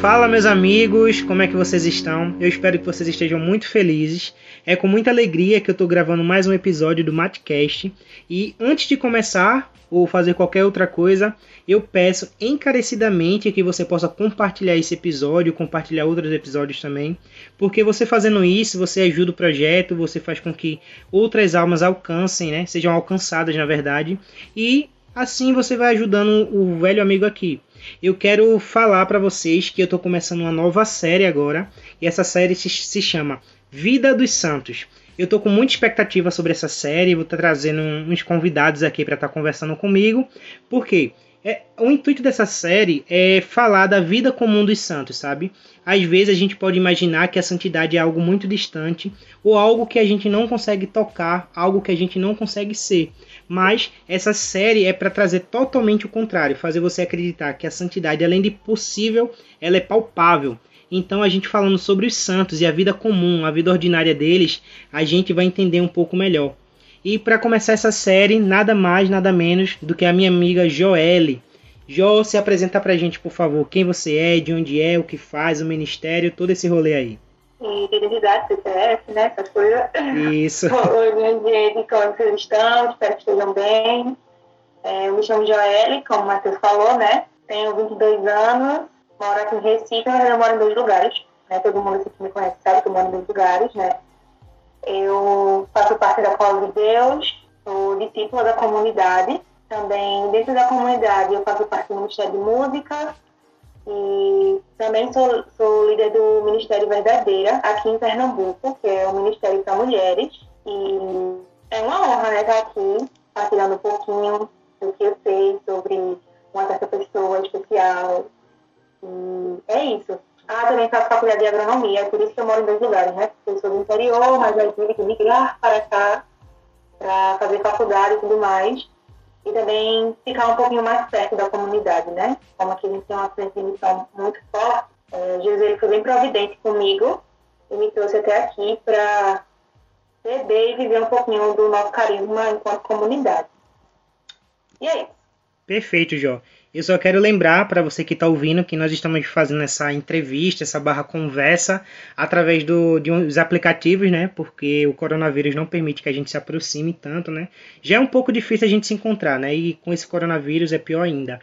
Fala, meus amigos, como é que vocês estão? Eu espero que vocês estejam muito felizes. É com muita alegria que eu estou gravando mais um episódio do Matcast. E antes de começar ou fazer qualquer outra coisa, eu peço encarecidamente que você possa compartilhar esse episódio, compartilhar outros episódios também, porque você fazendo isso, você ajuda o projeto, você faz com que outras almas alcancem, né? Sejam alcançadas, na verdade. E assim você vai ajudando o velho amigo aqui. Eu quero falar para vocês que eu estou começando uma nova série agora, e essa série se, se chama Vida dos Santos. Eu estou com muita expectativa sobre essa série, vou estar tá trazendo uns convidados aqui para estar tá conversando comigo, porque é, o intuito dessa série é falar da vida comum dos santos, sabe? Às vezes a gente pode imaginar que a santidade é algo muito distante ou algo que a gente não consegue tocar, algo que a gente não consegue ser. Mas essa série é para trazer totalmente o contrário, fazer você acreditar que a santidade, além de possível, ela é palpável. Então a gente falando sobre os santos e a vida comum, a vida ordinária deles, a gente vai entender um pouco melhor. E para começar essa série, nada mais, nada menos do que a minha amiga Joelle. Jo, se apresenta pra gente, por favor, quem você é, de onde é, o que faz, o ministério, todo esse rolê aí identidade, CPF, né? Essas coisas. Isso. Hoje em dia, de como vocês estão, espero que estejam bem. É, eu me chamo Joelle, como o Matheus falou, né? Tenho 22 anos, moro aqui em Recife, mas eu moro em dois lugares. Né? Todo mundo que me conhece sabe que eu moro em dois lugares, né? Eu faço parte da Cola de Deus, sou discípula da comunidade. Também, dentro da comunidade, eu faço parte do Ministério de Música, e também sou, sou líder do Ministério Verdadeira aqui em Pernambuco, que é o Ministério para Mulheres. E é uma honra né, estar aqui partilhando um pouquinho do que eu sei sobre uma certa pessoa especial. E é isso. Ah, também faço faculdade de agronomia, é por isso que eu moro em dois lugares, né? Porque eu sou do interior, mas aí tive que migrar para cá para fazer faculdade e tudo mais e também ficar um pouquinho mais perto da comunidade, né? Como aqui a gente tem uma transmissão muito forte, é, Jesus ele foi bem providente comigo e me trouxe até aqui para beber e viver um pouquinho do nosso carisma enquanto comunidade. E é isso. Perfeito, Jó. Eu só quero lembrar para você que está ouvindo que nós estamos fazendo essa entrevista, essa barra conversa, através do, de uns aplicativos, né? Porque o coronavírus não permite que a gente se aproxime tanto, né? Já é um pouco difícil a gente se encontrar, né? E com esse coronavírus é pior ainda.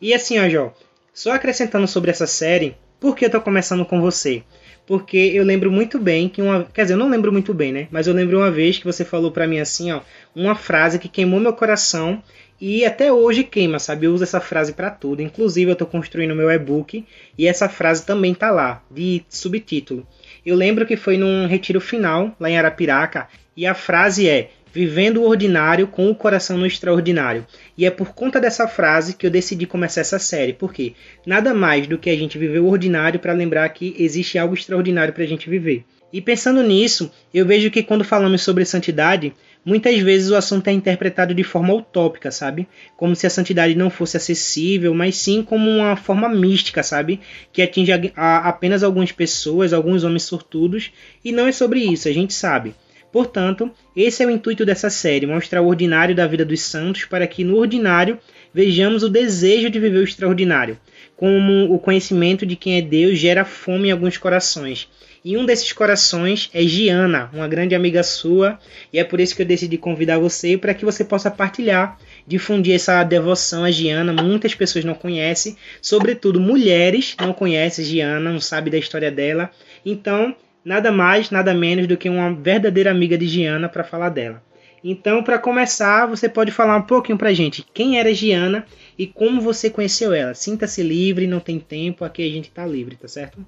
E assim, ó, Jó, só acrescentando sobre essa série, por que eu estou começando com você? Porque eu lembro muito bem que uma. Quer dizer, eu não lembro muito bem, né? Mas eu lembro uma vez que você falou para mim assim, ó, uma frase que queimou meu coração e até hoje queima, sabe? Eu uso essa frase para tudo. Inclusive, eu estou construindo meu e-book e essa frase também tá lá, de subtítulo. Eu lembro que foi num retiro final, lá em Arapiraca, e a frase é: Vivendo o ordinário com o coração no extraordinário. E é por conta dessa frase que eu decidi começar essa série, porque nada mais do que a gente viver o ordinário para lembrar que existe algo extraordinário para a gente viver. E pensando nisso, eu vejo que quando falamos sobre santidade, muitas vezes o assunto é interpretado de forma utópica, sabe? Como se a santidade não fosse acessível, mas sim como uma forma mística, sabe? Que atinge a, a, apenas algumas pessoas, alguns homens sortudos, e não é sobre isso, a gente sabe. Portanto, esse é o intuito dessa série, mostrar o ordinário da vida dos santos para que no ordinário vejamos o desejo de viver o extraordinário, como o conhecimento de quem é Deus gera fome em alguns corações e um desses corações é Giana, uma grande amiga sua, e é por isso que eu decidi convidar você para que você possa partilhar, difundir essa devoção a Giana. Muitas pessoas não conhecem, sobretudo mulheres não conhecem Giana, não sabem da história dela. Então, nada mais, nada menos do que uma verdadeira amiga de Giana para falar dela. Então, para começar, você pode falar um pouquinho para gente quem era Giana e como você conheceu ela. Sinta-se livre, não tem tempo, aqui a gente está livre, tá certo?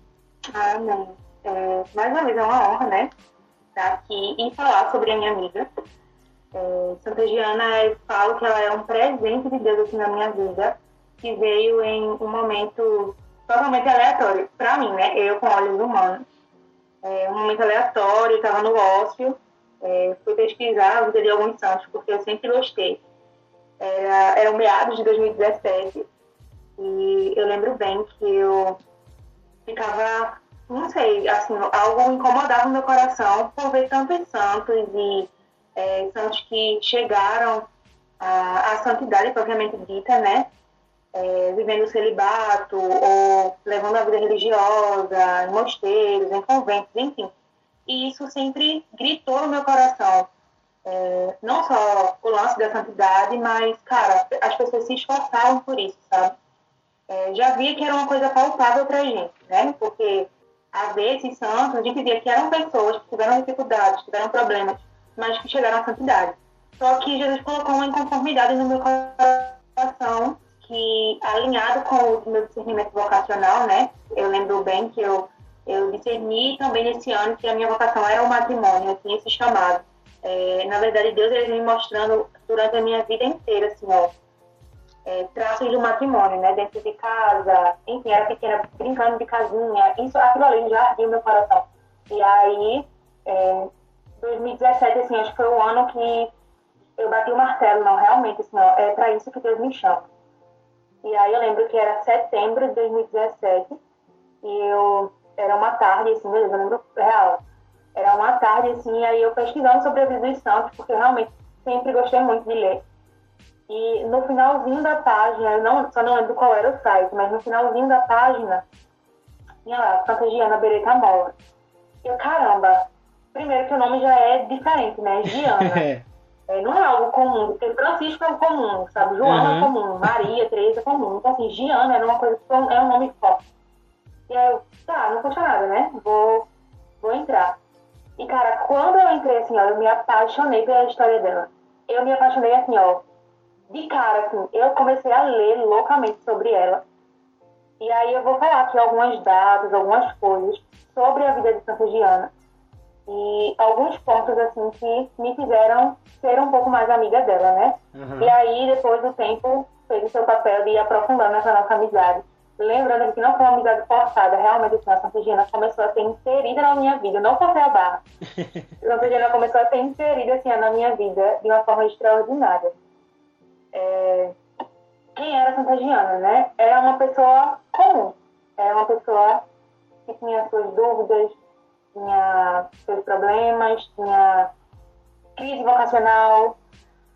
Ah, não. É, mais uma vez é uma honra, né? Estar aqui e falar sobre a minha amiga. É, Santa Giana, eu falo que ela é um presente de Deus aqui na minha vida, que veio em um momento totalmente aleatório. Para mim, né? Eu com olhos humanos. É, um momento aleatório, estava no ócio, é, fui pesquisar a vida de alguns santos, porque eu sempre gostei. Era, era o meados de 2017, e eu lembro bem que eu ficava não sei, assim, algo incomodava o meu coração por ver tantos santos e é, santos que chegaram à, à santidade propriamente dita, né? é, vivendo celibato, ou levando a vida religiosa, em mosteiros, em conventos, enfim. E isso sempre gritou no meu coração. É, não só o lance da santidade, mas, cara, as pessoas se esforçavam por isso, sabe? É, já via que era uma coisa palpável pra gente, né? Porque, às vezes, santos, a gente via que eram pessoas que tiveram dificuldades, tiveram problemas, mas que chegaram à santidade. Só que Jesus colocou uma inconformidade no meu coração que, alinhado com o meu discernimento vocacional, né? Eu lembro bem que eu, eu discerni também nesse ano que a minha vocação era o matrimônio, eu tinha esse chamado. É, na verdade, Deus ele me mostrando durante a minha vida inteira, assim, ó, é, traços do matrimônio, né? Dentro de casa, enfim, era pequena, brincando de casinha, isso, aquilo ali já ardia meu coração. E aí, é, 2017, assim, acho que foi o ano que eu bati o martelo, não, realmente, assim, ó, é para isso que Deus me chama. E aí eu lembro que era setembro de 2017 e eu, era uma tarde, assim, beleza, eu lembro real. Era uma tarde, assim, aí eu pesquisando sobre a vida dos santos, porque eu realmente sempre gostei muito de ler. E no finalzinho da página, eu não, só não lembro qual era o site, mas no finalzinho da página, tinha lá, Santa Giana Beretta Mola. E eu, caramba, primeiro que o nome já é diferente, né? Giana. É, não é algo comum, porque Francisco é comum, sabe? Joana uhum. é comum, Maria, Teresa é comum. Então, assim, Giana era uma coisa que é um nome forte. E aí eu, tá, não custa nada, né? Vou, vou entrar. E, cara, quando eu entrei, assim, ó, eu me apaixonei pela história dela. Eu me apaixonei, assim, ó, de cara, assim, eu comecei a ler loucamente sobre ela. E aí eu vou falar aqui algumas datas, algumas coisas sobre a vida de Santa Giana e alguns pontos assim que me fizeram ser um pouco mais amiga dela, né? Uhum. E aí depois do tempo fez o seu papel de ir aprofundando essa nossa amizade. Lembrando que não foi uma amizade forçada, realmente assim, a Santa Gina começou a ser inserida na minha vida, não foi a barra. a Santa Gina começou a ser inserida assim, na minha vida de uma forma extraordinária. É... Quem era Santa Giana, né? Era uma pessoa comum, era uma pessoa que tinha suas dúvidas, tinha seus problemas, tinha crise vocacional.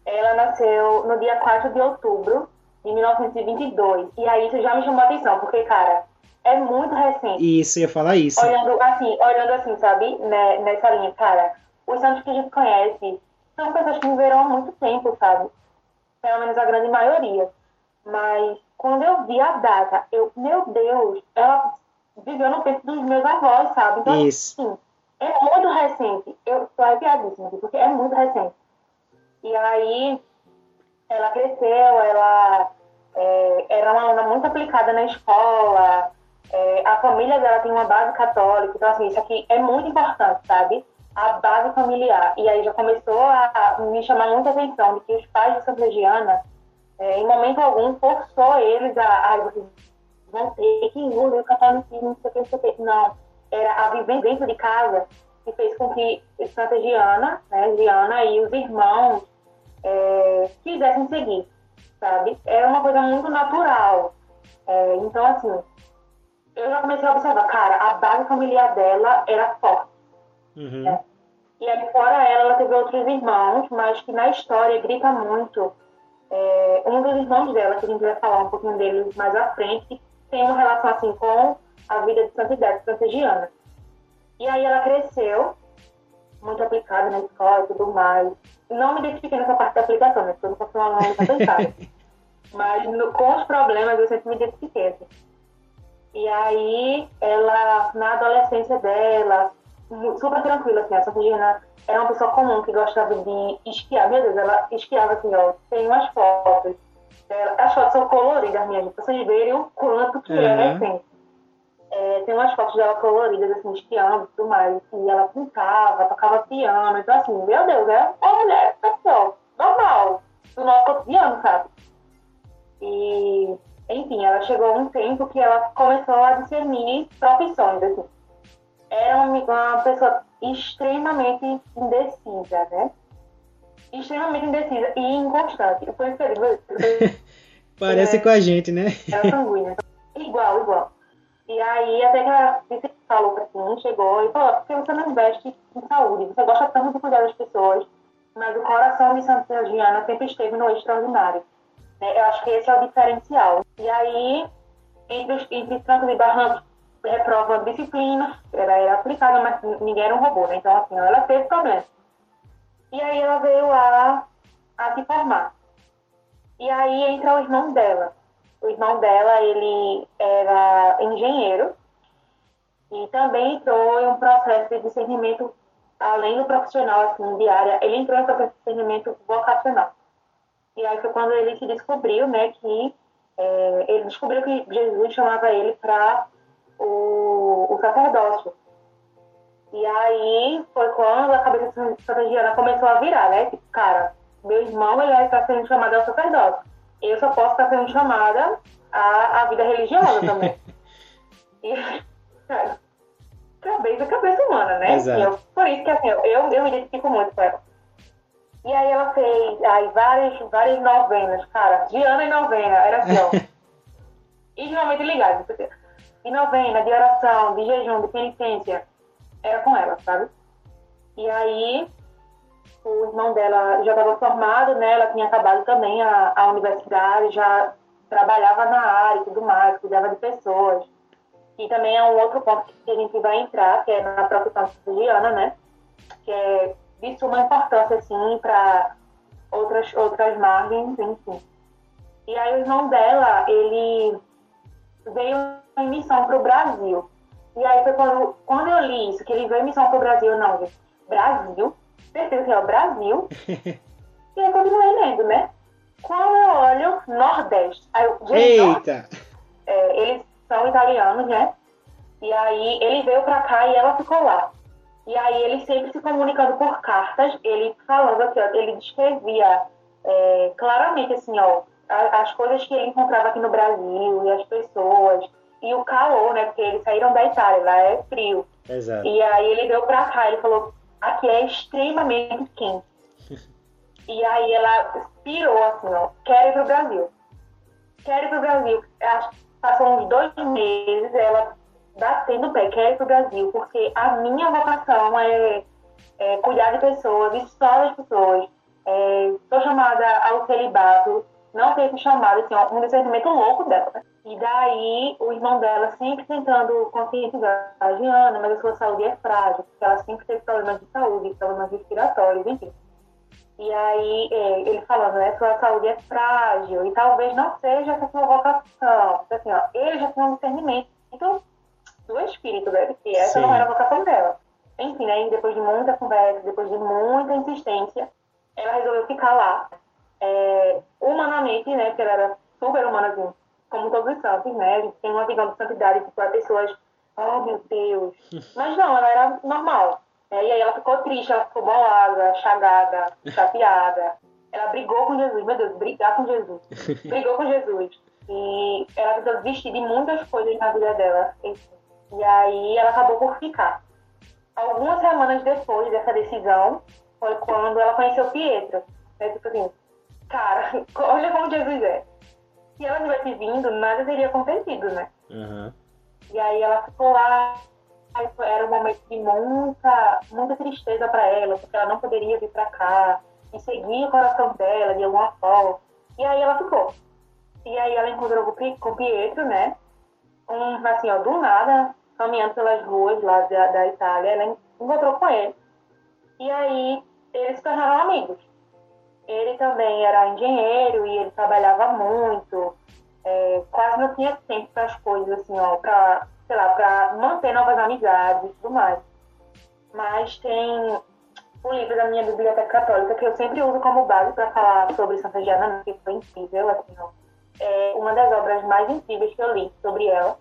Ela nasceu no dia 4 de outubro de 1922. E aí isso já me chamou a atenção, porque, cara, é muito recente. Isso, ia falar isso. Olhando assim, olhando assim, sabe, né, nessa linha, cara, os santos que a gente conhece são pessoas que viveram há muito tempo, sabe? Pelo menos a grande maioria. Mas quando eu vi a data, eu, meu Deus, ela viveu no tempo dos meus avós, sabe? Então, Isso. assim, é muito recente. Eu tô arrepiadíssima, porque é muito recente. E aí, ela cresceu, ela é, era uma aluna muito aplicada na escola, é, a família dela tem uma base católica, então, assim, isso aqui é muito importante, sabe? A base familiar. E aí já começou a me chamar muita atenção de que os pais de Santa Giana, é, em momento algum, forçou eles a, a vocês vão ter que engolir o catolicismo, não sei o que, não sei o que. Não, era a vivência dentro de casa que fez com que Santa Giana, né, Giana e os irmãos é, quisessem seguir, sabe? Era uma coisa muito natural. É, então, assim, eu já comecei a observar, cara, a base familiar dela era forte. Uhum. Né? E aí, fora ela, ela teve outros irmãos, mas que na história grita muito. É, um dos irmãos dela, que a gente vai falar um pouquinho dele mais à frente, tem uma relação assim com a vida de santidade santigiana. E aí ela cresceu, muito aplicada na escola e tudo mais. Não me identifiquei nessa parte da aplicação, né? Porque eu não sou uma aluna muito aplicada. Mas no, com os problemas eu sempre me identifiquei. Assim. E aí ela, na adolescência dela, super tranquila, assim, a Santagina era uma pessoa comum que gostava de esquiar. Meu Deus, ela esquiava assim, ó, tem umas fotos. As fotos são coloridas, minha gente, pra vocês verem o quanto que uhum. é recente. É, tem umas fotos dela coloridas, assim, esquiando e tudo mais. E ela pintava, tocava piano. Então, assim, meu Deus, é uma mulher pessoal, normal, do nosso cotidiano, sabe? E, enfim, ela chegou a um tempo que ela começou a discernir profissões, assim. Era uma, uma pessoa extremamente indecisa, né? Extremamente indecisa e inconstante. Eu fui feliz. Parece é, com a gente, né? Era sanguínea. Igual, igual. E aí, até que ela falou pra mim, chegou e falou: por que você não investe em saúde? Você gosta tanto de cuidar das pessoas, mas o coração de Santa Giana sempre esteve no extraordinário. Né? Eu acho que esse é o diferencial. E aí, entre, os, entre trancos e barrancos, reprova disciplina, era, era aplicada, mas ninguém era um robô, né? Então, assim, ela teve problema. E aí ela veio a, a se formar. E aí entra o irmão dela. O irmão dela, ele era engenheiro e também entrou em um processo de discernimento, além do profissional, assim, de área, ele entrou em um processo de discernimento vocacional. E aí foi quando ele se descobriu, né, que é, ele descobriu que Jesus chamava ele para o, o sacerdócio. E aí foi quando a cabeça de Santa Giana começou a virar, né? Tipo, cara, meu irmão ele está sendo chamado ao sacerdócio. Eu só posso estar sendo chamada à, à vida religiosa também. e, cara, cabeça, cabeça humana, né? Exato. Eu, por isso que assim, eu, eu me identifico muito com ela. E aí ela fez aí, várias, várias novenas, cara, de ano em novena, era assim, ó. intimamente ligado. De novena, de oração, de jejum, de penitência, era com ela, sabe? E aí o irmão dela já estava formado, né? Ela tinha acabado também a, a universidade, já trabalhava na área e tudo mais, cuidava de pessoas. E também é um outro ponto que a gente vai entrar, que é na profissão siciliana, né? Que é de suma importância, assim, para outras, outras margens, enfim. E aí o irmão dela, ele veio missão para o Brasil. E aí foi quando, quando eu li isso, que ele veio em missão para o Brasil, não. Brasil? Certeza que é o Brasil. e aí continuei lendo, né? Quando eu olho Nordeste, aí eu, Eita! É, eles são italianos, né? E aí ele veio para cá e ela ficou lá. E aí ele sempre se comunicando por cartas, ele falando aqui, ó, ele descrevia é, claramente assim, ó, as coisas que ele encontrava aqui no Brasil e as pessoas e o calor, né? Porque eles saíram da Itália, lá é frio. Exato. E aí ele veio pra cá, ele falou, aqui é extremamente quente. e aí ela pirou assim, ó, quero ir pro Brasil. Quero ir pro Brasil. Passou uns dois meses, ela batendo o pé, quero ir pro Brasil, porque a minha vocação é, é cuidar de pessoas, de só das pessoas. É, sou chamada ao celibato, não ter chamado, assim, ó, um discernimento louco dela. Né? E daí, o irmão dela sempre tentando conscientizar a Giana, mas a sua saúde é frágil, porque ela sempre teve problemas de saúde, problemas respiratórios, enfim. E aí, é, ele falando, né, sua saúde é frágil, e talvez não seja essa sua vocação. Então, assim, ó, ele já tinha um discernimento do espírito, né, que essa Sim. não era a vocação dela. Enfim, aí, né, depois de muita conversa, depois de muita insistência, ela resolveu ficar lá. É, humanamente, né, porque ela era super humana, assim, como todos os santos, né? A gente tem uma visão de santidade, tipo, as pessoas, oh meu Deus. Mas não, ela era normal. Né? E aí ela ficou triste, ela ficou bolada, chagada, chateada. Ela brigou com Jesus, meu Deus, brigar com Jesus. Brigou com Jesus. E ela tentou desistir de muitas coisas na vida dela. E aí ela acabou por ficar. Algumas semanas depois dessa decisão, foi quando ela conheceu Pietro. É tipo assim, cara, olha como Jesus é se ela tivesse vindo, nada teria acontecido, né? Uhum. E aí ela ficou lá, era um momento de muita, muita tristeza para ela, porque ela não poderia vir para cá e seguir o coração dela de alguma forma. E aí ela ficou. E aí ela encontrou com o Pietro, né? Um, assim, ó, do nada, caminhando pelas ruas lá da, da Itália, ela encontrou com ele. E aí eles se tornaram amigos ele também era engenheiro e ele trabalhava muito, é, quase não tinha tempo para as coisas, assim, ó, para, sei lá, para manter novas amizades e tudo mais. Mas tem o livro da minha biblioteca católica que eu sempre uso como base para falar sobre Santa Giana, que foi incrível, assim, ó. É uma das obras mais incríveis que eu li sobre ela.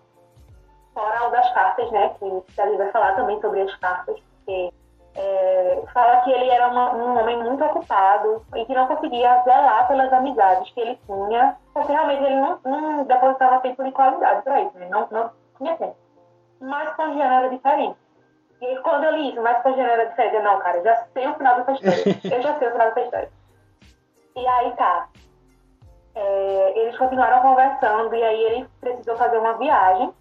Fora o das cartas, né, que a vai falar também sobre as cartas, porque é, fala que ele era uma, um homem muito ocupado e que não conseguia zelar pelas amizades que ele tinha, porque realmente ele não, não depositava tempo de qualidade para isso, né? não, não tinha tempo. Mas com Giana era diferente. E quando eu li isso, mas com Giana era diferente, eu, não, cara, eu já sei o final dessa história. eu já sei o final dessa história. E aí tá. É, eles continuaram conversando e aí ele precisou fazer uma viagem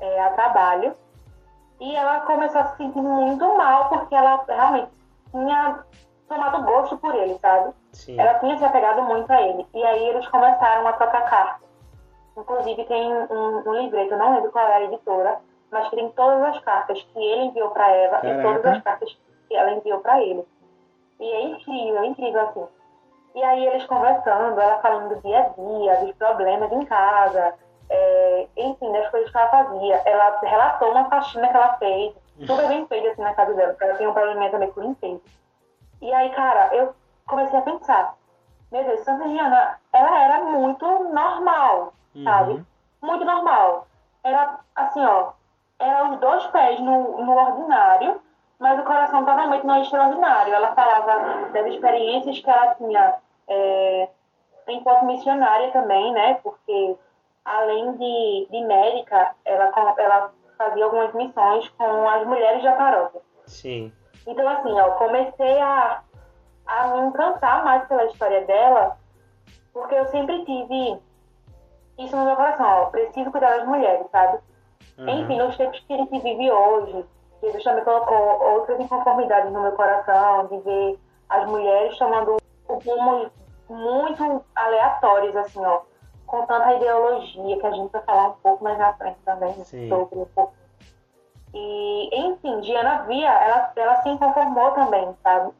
é, a trabalho e ela começou a se sentir muito mal, porque ela realmente tinha tomado gosto por ele, sabe? Sim. Ela tinha se apegado muito a ele. E aí eles começaram a trocar cartas. Inclusive tem um, um livreto, não lembro qual é a editora, mas que tem todas as cartas que ele enviou para Eva Caraca. e todas as cartas que ela enviou para ele. E é incrível, incrível assim. E aí eles conversando, ela falando do dia a dia, dos problemas em casa, é, enfim, das coisas que ela fazia. Ela relatou uma faxina que ela fez, super bem feita assim na casa dela, porque ela tinha um probleminha também com limpeza. E aí, cara, eu comecei a pensar, meu Deus, Santa Diana, ela era muito normal, sabe? Uhum. Muito normal. Era assim, ó, era os dois pés no, no ordinário, mas o coração totalmente no extraordinário. Ela falava das experiências que ela tinha é, enquanto missionária também, né? Porque além de, de médica, ela, ela fazia algumas missões com as mulheres da paróquia. Sim. Então, assim, ó, comecei a, a me encantar mais pela história dela, porque eu sempre tive isso no meu coração, ó, preciso cuidar das mulheres, sabe? Uhum. Enfim, nos tempos que a gente vive hoje, Jesus também colocou outras inconformidades no meu coração, de ver as mulheres tomando rumos muito aleatórios, assim, ó, com tanta ideologia, que a gente vai falar um pouco mais na frente também Sim. sobre um pouco. E, enfim, Diana via, ela, ela se inconformou também, sabe?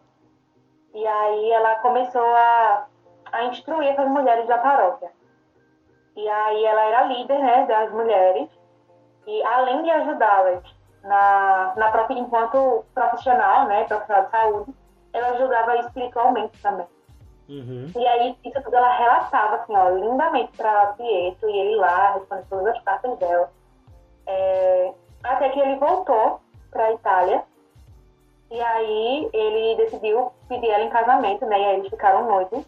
E aí ela começou a, a instruir essas mulheres da paróquia. E aí ela era líder, né, das mulheres. E além de ajudá-las na, na própria, enquanto profissional, né, profissional de saúde, ela ajudava espiritualmente também. Uhum. E aí, isso tudo ela relatava, assim, ó, lindamente para Pietro, e ele lá, respondendo todas as cartas dela. É, até que ele voltou para a Itália, e aí ele decidiu pedir ela em casamento, né, e aí eles ficaram noivos,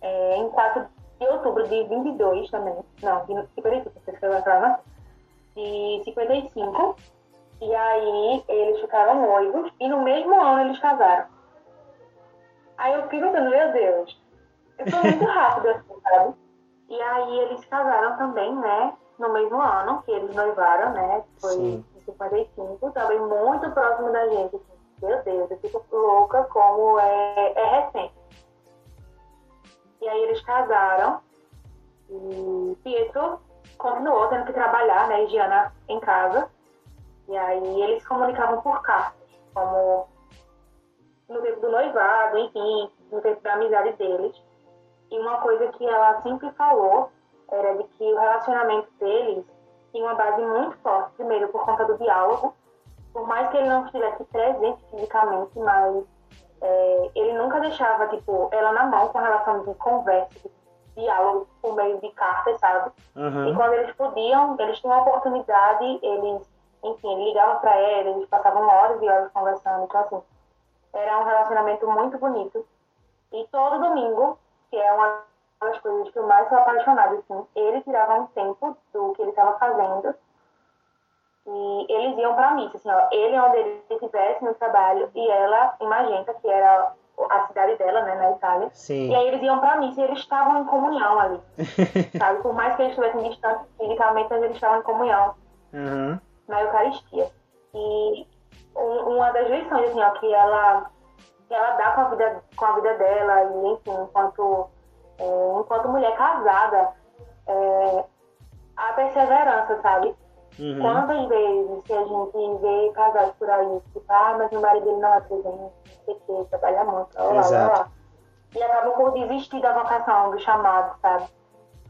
é, em 4 de outubro de 22 também, não, de 55, você escreveu a prova, de 55, e aí eles ficaram noivos, e no mesmo ano eles casaram. Aí eu fiquei pensando, meu Deus, eu sou muito rápido assim, sabe? E aí eles casaram também, né? No mesmo ano que eles noivaram, né? Foi Sim. em 55, também muito próximo da gente. assim. Meu Deus, eu fico louca como é, é recente. E aí eles casaram e Pietro continuou tendo que trabalhar, né? E Giana em casa. E aí eles comunicavam por cartas, como no tempo do noivado, enfim, no tempo da amizade deles. E uma coisa que ela sempre falou era de que o relacionamento deles tinha uma base muito forte, primeiro por conta do diálogo, por mais que ele não estivesse presente fisicamente, mas é, ele nunca deixava, tipo, ela na mão com relação de conversa, de diálogo por meio de cartas, sabe? E Uhum. quando eles podiam, eles tinham a oportunidade, eles, enfim, ele ligava pra ela, eles passavam horas e horas conversando, então assim, era um relacionamento muito bonito. E todo domingo, que é uma das coisas que eu mais sou apaixonada, assim, ele tirava um tempo do que ele estava fazendo e eles iam pra missa, assim, ó, ele onde ele estivesse no trabalho e ela em Magenta, que era a cidade dela, né, na Itália. Sim. E aí eles iam pra missa e eles estavam em comunhão ali, sabe? Por mais que eles estivessem distantes fisicamente, mas eles estavam em comunhão Uhum. na Eucaristia. E uma das lições assim, ó, que ela que ela dá com a vida com a vida dela e enfim enquanto é, enquanto mulher casada é, a perseverança sabe Uhum. quantas vezes que a gente vê casados por aí tipo ah mas o marido dele não é presente não sei o que trabalha muito lá, lá, Exato. lá. e acabam por desistir da vocação do chamado sabe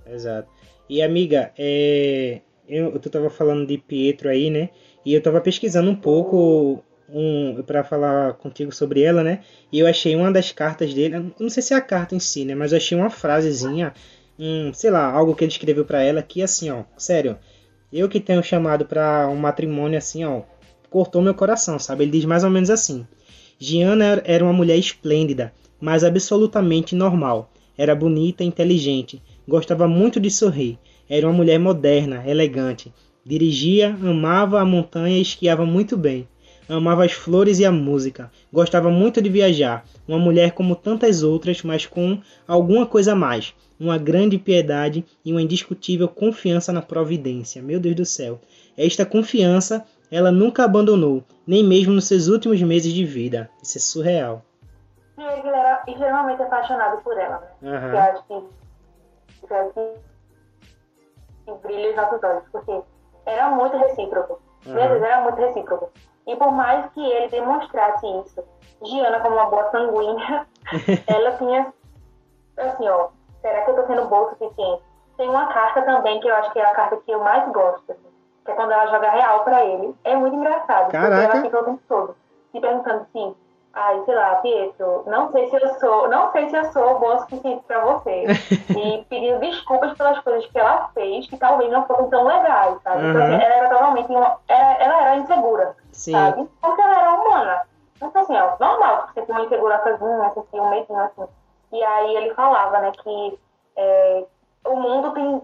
Exato. E amiga, é, eu, tu tava falando de Pietro aí, né? E eu tava pesquisando um pouco um, para falar contigo sobre ela, né? E eu achei uma das cartas dele, não sei se é a carta em si, né? Mas eu achei uma frasezinha, um, sei lá, algo que ele escreveu para ela que assim, ó, sério, eu que tenho chamado para um matrimônio assim, ó, cortou meu coração, sabe? Ele diz mais ou menos assim: Giana era uma mulher esplêndida, mas absolutamente normal. Era bonita inteligente, gostava muito de sorrir. Era uma mulher moderna, elegante. Dirigia, amava a montanha e esquiava muito bem. Amava as flores e a música. Gostava muito de viajar. Uma mulher como tantas outras, mas com alguma coisa a mais. Uma grande piedade e uma indiscutível confiança na providência. Meu Deus do céu. Esta confiança ela nunca abandonou, nem mesmo nos seus últimos meses de vida. Isso é surreal. Primeiro que ele era extremamente apaixonado por ela, né? Aham. Que acho que, que, que brilha os nossos olhos, porque era muito recíproco. Meu. Deus, era muito recíproco. E por mais que ele demonstrasse isso, Giana como uma boa sanguínea, ela tinha, assim, ó, será que eu tô sendo boa o suficiente? Tem uma carta também que eu acho que é a carta que eu mais gosto, assim, que é quando ela joga real pra ele. É muito engraçado, porque Caraca. ela fica o tempo todo se perguntando assim, ai, sei lá, Pietro, não sei se eu sou, não sei se eu sou boa o suficiente pra você. e pedindo desculpas pelas coisas que ela fez, que talvez não fossem tão legais, sabe? Então, Uhum. ela era totalmente, uma, ela, ela era insegura Sim. sabe? Porque ela era humana. Então, assim, ó, normal, você tem uma insegurançazinha, você tem um medinho, assim. E aí ele falava, né, que é, o mundo tem,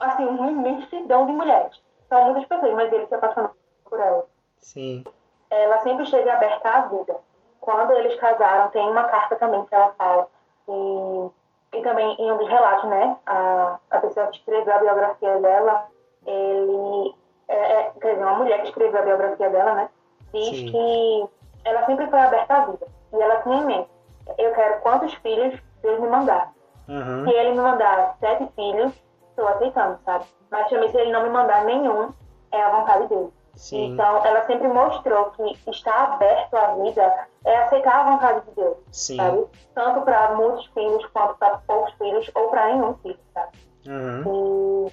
assim, uma imensidão de mulheres. São muitas pessoas, mas ele se apaixonou por ela. Sim. Ela sempre esteve aberta à vida. Quando eles casaram, tem uma carta também que ela fala. E, e também em um dos relatos, né, a, a pessoa que escreveu a biografia dela, ele, é, é, quer dizer, uma mulher que escreveu a biografia dela, né, diz Sim. que ela sempre foi aberta à vida. E ela tinha em mente, eu quero quantos filhos Deus me mandar. Aham. Se ele me mandar sete filhos, estou aceitando, sabe? Mas também se ele não me mandar nenhum, é a vontade dele. Sim. Então, ela sempre mostrou que estar aberto à vida é aceitar a vontade de Deus, Sim. sabe? Tanto para muitos filhos quanto para poucos filhos ou para nenhum filho, sabe? Aham. E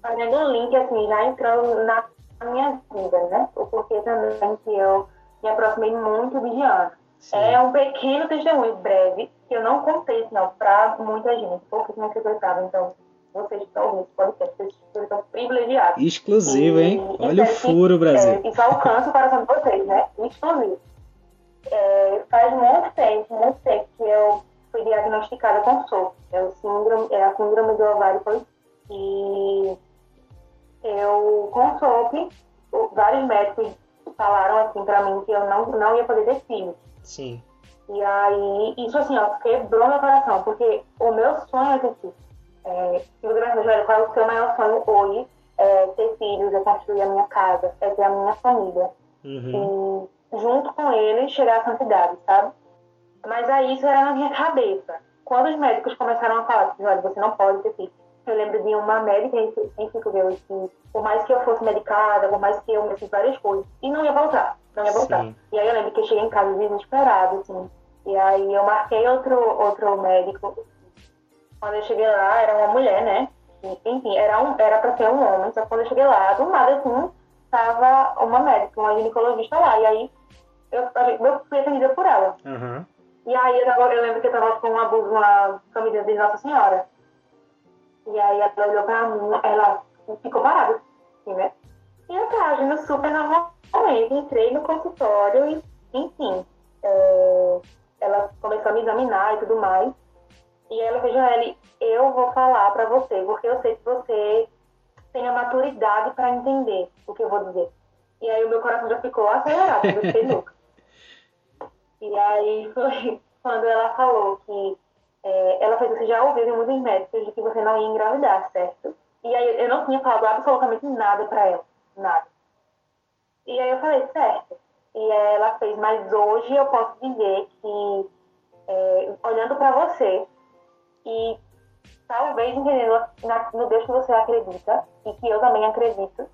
fazendo um link, assim, já entrando na minha vida, né? O porquê também que eu me aproximei muito de Diana. Sim. É um pequeno testemunho breve, que eu não contei, não, pra muita gente, pouquíssimas pessoas sabem. Então, vocês que estão ouvindo esse podcast, vocês estão privilegiados. Exclusivo, hein? E Olha o que, furo, Brasil. É, isso alcança o coração de vocês, né? Exclusivo. É, faz muito tempo, muito tempo que eu fui diagnosticada com SOP. É, o síndrome, é a síndrome do ovário policístico. E eu, com SOP, vários médicos falaram assim pra mim que eu não, não ia poder ter filhos. Sim. E aí, isso assim, ó, quebrou meu coração, porque o meu sonho é ter filhos. É, você vai ver qual é o seu maior sonho hoje, é ter filhos, é construir a minha casa, é ter a minha família. Uhum. E junto com ele chegar à santidade, sabe? Mas aí isso era na minha cabeça. Quando os médicos começaram a falar olha, você não pode ter filhos. Eu lembro de uma médica em viu, que por mais que eu fosse medicada, por mais que eu me fiz várias coisas, e não ia voltar, não ia voltar. Sim. E aí eu lembro que eu cheguei em casa desesperada, assim. E aí eu marquei outro, outro médico. Quando eu cheguei lá, era uma mulher, né? Enfim, era, um, era pra ser um homem, só que quando eu cheguei lá, do nada, assim, tava uma médica, uma ginecologista lá. E aí eu, eu fui atendida por ela. Aham. E aí eu, tava- eu lembro que eu tava com uma uma camisa de Nossa Senhora. E aí ela olhou pra mim, ela ficou parada, assim, né? E eu tava agindo super normalmente, entrei no consultório e, enfim, é, ela começou a me examinar e tudo mais. E ela fez, Joelle, eu vou falar pra você, porque eu sei que você tem a maturidade pra entender o que eu vou dizer. E aí o meu coração já ficou acelerado, eu fiquei louca. E aí foi quando ela falou que é, ela fez, você já ouviu de muitos médicos de que você não ia engravidar, certo? E aí eu não tinha falado absolutamente nada pra ela, nada. E aí eu falei, certo. E ela fez, mas hoje eu posso dizer que, é, olhando pra você, e talvez entendendo no Deus que você acredita, e que eu também acredito,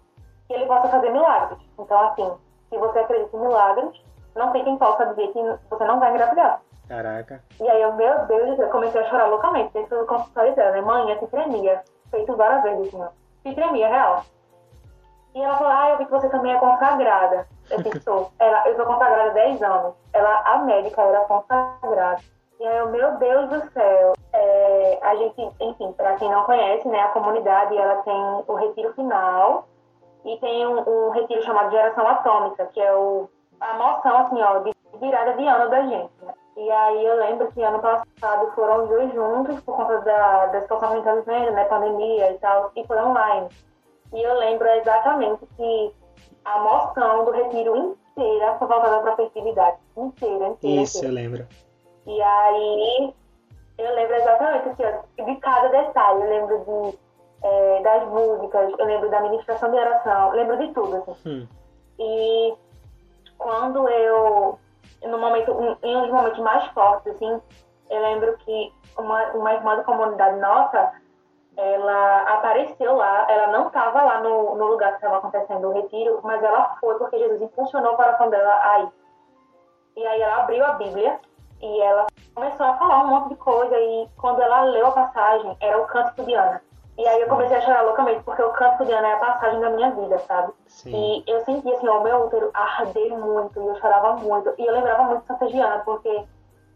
que ele possa fazer milagres. Então, assim, se você acredita em milagres, não tem quem possa dizer que você não vai engravidar. Caraca. E aí, eu, meu Deus eu comecei a chorar loucamente dentro do consultório dela, né? Manhã se tremia, feito várias vezes, assim, ó. Se tremia, real. E ela falou, ah, eu vi que você também é consagrada. Eu disse, sou. Ela, eu sou consagrada há 10 anos. Ela, a médica, era consagrada. E aí, eu, meu Deus do céu. É, a gente, enfim, pra quem não conhece, né, a comunidade, ela tem o retiro final e tem um, um retiro chamado Geração Atômica, que é o, a moção, assim, ó, de virada de ano da gente, né? E aí eu lembro que ano passado foram os dois juntos por conta da, da situação que a gente tá vivendo, né, pandemia e tal, e foi online. E eu lembro exatamente que a moção do retiro inteira foi voltada para a fertilidade. Inteira, inteira. Isso, eu inteira. lembro. E aí eu lembro exatamente assim, de cada detalhe. Eu lembro de, é, das músicas, eu lembro da ministração de oração, lembro de tudo, assim. Hum. E quando eu, no momento, em um dos momentos mais fortes, assim, eu lembro que uma, uma irmã da comunidade nossa, ela apareceu lá, ela não estava lá no, no lugar que estava acontecendo o retiro, mas ela foi porque Jesus impulsionou o coração dela aí. E aí ela abriu a Bíblia e ela começou a falar um monte de coisa e quando ela leu a passagem, era o Cântico de Ana. E aí eu comecei a chorar loucamente, porque o Cântico de Ana é a passagem da minha vida, sabe? Sim. E eu sentia assim, o meu útero arder muito e eu chorava muito. E eu lembrava muito de Santa Giana, porque,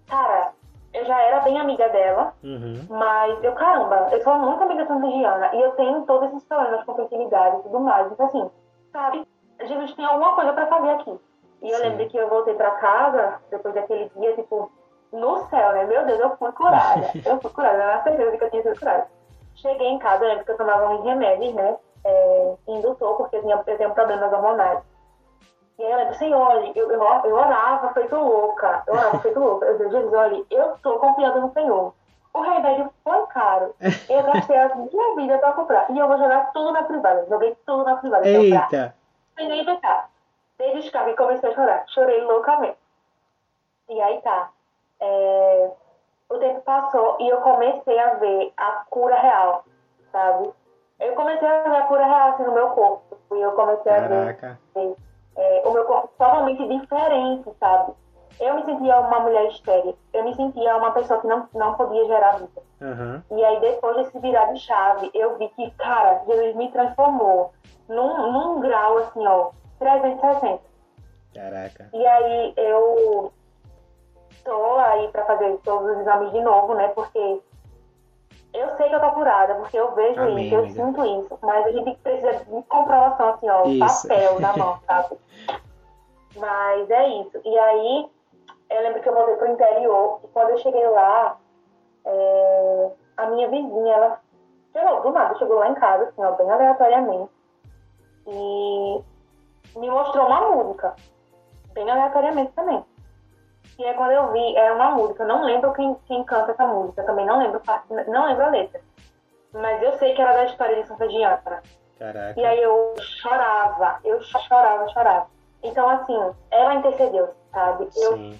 cara, eu já era bem amiga dela, uhum. mas eu, caramba, eu sou muito amiga da Santa Giana e eu tenho todos esses problemas com fertilidade e tudo mais. Então, assim, sabe, Jesus tem alguma coisa pra fazer aqui. E eu Sim. lembro que eu voltei pra casa, depois daquele dia, tipo, no céu, né? Meu Deus, eu fui curada. eu fui curada, eu era certeza que eu tinha sido curada. Cheguei em casa, eu lembro que eu tomava uns remédios, né? É, indutor, porque eu, tinha, eu tenho problemas hormonais. E aí ela disse, olha, eu, eu, eu orava feito louca, eu orava feito louca. Eu disse, Jesus, olha, eu estou confiando no Senhor. O remédio foi caro. Eu gastei a minha vida para comprar. E eu vou jogar tudo na privada. Joguei tudo na privada. Eita! Sem nem pensar. Dei descarga e comecei a chorar. Chorei loucamente. E aí tá. É... O tempo passou e eu comecei a ver a cura real, sabe? Eu comecei a ver a cura real assim, no meu corpo. E eu comecei Caraca. a ver é, o meu corpo totalmente diferente, sabe? Eu me sentia uma mulher estéril. Eu me sentia uma pessoa que não, não podia gerar vida. Uhum. E aí, depois desse virar de chave, eu vi que, cara, Jesus me transformou num, num grau, assim, ó, 360. Caraca. E aí, eu tô aí pra fazer todos os exames de novo, né? Porque eu sei que eu tô curada, porque eu vejo Amém, isso, eu amiga. sinto isso, mas a gente precisa de comprovação, assim, ó, isso. papel na mão, sabe? mas é isso. E aí, eu lembro que eu voltei pro interior, e quando eu cheguei lá, é, a minha vizinha, ela chegou do nada, chegou lá em casa, assim, ó, bem aleatoriamente, e me mostrou uma música, bem aleatoriamente também. E aí quando eu vi, era uma música, eu não lembro quem, quem canta essa música, também não lembro, não lembro a letra. Mas eu sei que era da história de Santa Diana. Caraca. E aí eu chorava, eu chorava, chorava. Então, assim, ela intercedeu, sabe? Sim.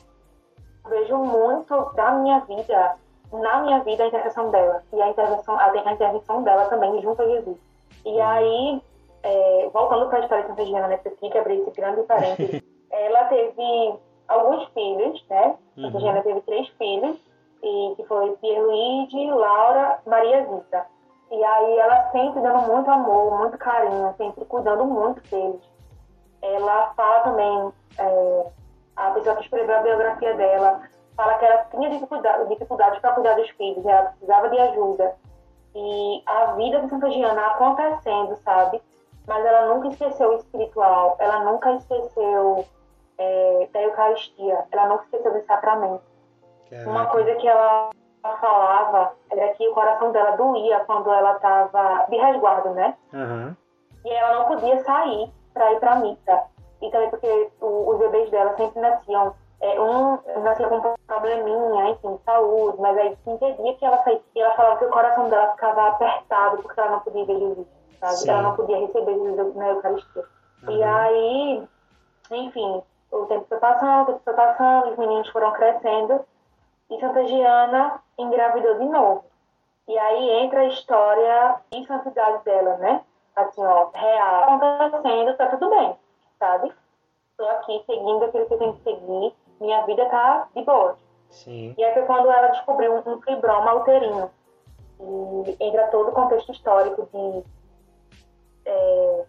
Eu vejo muito da minha vida, na minha vida, a intercessão dela. E a intervenção, a, a intervenção dela também junto a Jesus. E aí, é, voltando para a história de Santa Diana, né? Preciso que abrir esse grande parênteses. ela teve alguns filhos, né? Uhum. A Regina teve três filhos, e que foi Pierluigi, Laura, Maria Zita. E aí ela sempre dando muito amor, muito carinho, sempre cuidando muito deles. Ela fala também, é, a pessoa que escreveu a biografia dela, fala que ela tinha dificuldade, dificuldades para cuidar dos filhos, ela precisava de ajuda. E a vida de Santa Giana acontecendo, sabe? Mas ela nunca esqueceu o espiritual, ela nunca esqueceu é, da Eucaristia. Ela não esqueceu do sacramento. Caraca. Uma coisa que ela falava era que o coração dela doía quando ela estava de resguardo, né? Uhum. E ela não podia sair para ir para a missa. E também porque o, os bebês dela sempre nasciam. É, um nascia com um probleminha, enfim, saúde, mas aí impedia que ela saísse. E ela falava que o coração dela ficava apertado porque ela não podia ver Jesus, sabe? Sim. Ela não podia receber Jesus na Eucaristia. Uhum. E aí, enfim, o tempo foi passando, o tempo foi passando, os meninos foram crescendo e Santa Giana engravidou de novo. E aí entra a história e santidade dela, né? Assim, ó, real, acontecendo, tá tudo bem, sabe? Tô aqui seguindo aquilo que eu tenho que seguir, minha vida tá de boa. Sim. E aí foi quando ela descobriu um, um fibroma uterino. E entra todo o contexto histórico de, é,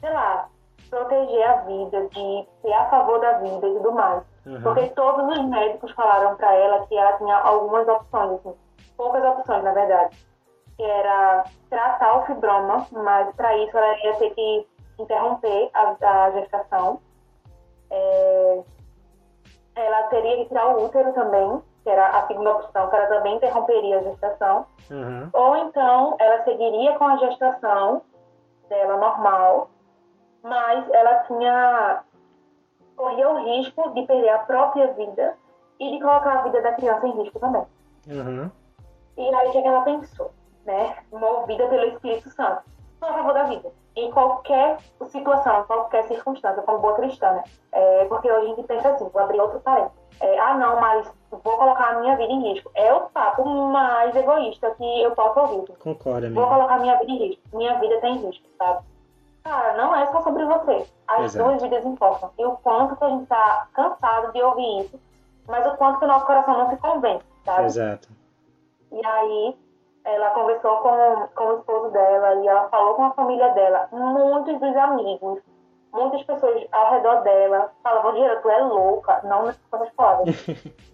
sei lá, proteger a vida, de ser a favor da vida e tudo mais. Uhum. Porque todos os médicos falaram para ela que ela tinha algumas opções, assim, poucas opções, na verdade. Que era tratar o fibroma, mas para isso ela ia ter que interromper a, a gestação. É, ela teria que tirar o útero também, que era a segunda opção, que ela também interromperia a gestação. Uhum. Ou então ela seguiria com a gestação dela normal, mas ela tinha corria o risco de perder a própria vida e de colocar a vida da criança em risco também. Uhum. E aí o que, é ela pensou, né? Movida pelo Espírito Santo. Sou a favor da vida. em qualquer situação, em qualquer circunstância, como boa cristã, né? É, porque hoje a gente pensa assim, vou abrir outro parênteses. É, ah, não, mas vou colocar a minha vida em risco. É o papo mais egoísta que eu posso ouvir. Concordo, Vou colocar a minha vida em risco. Minha vida tem risco, sabe? Cara, não é só sobre você. As Exato. duas vidas importam. E o quanto que a gente tá cansado de ouvir isso, mas o quanto que o nosso coração não se convence, sabe? Exato. E aí, ela conversou com, com o esposo dela e ela falou com a família dela. Muitos dos amigos, muitas pessoas ao redor dela falavam: Gira, tu é louca. Não nessas palavras.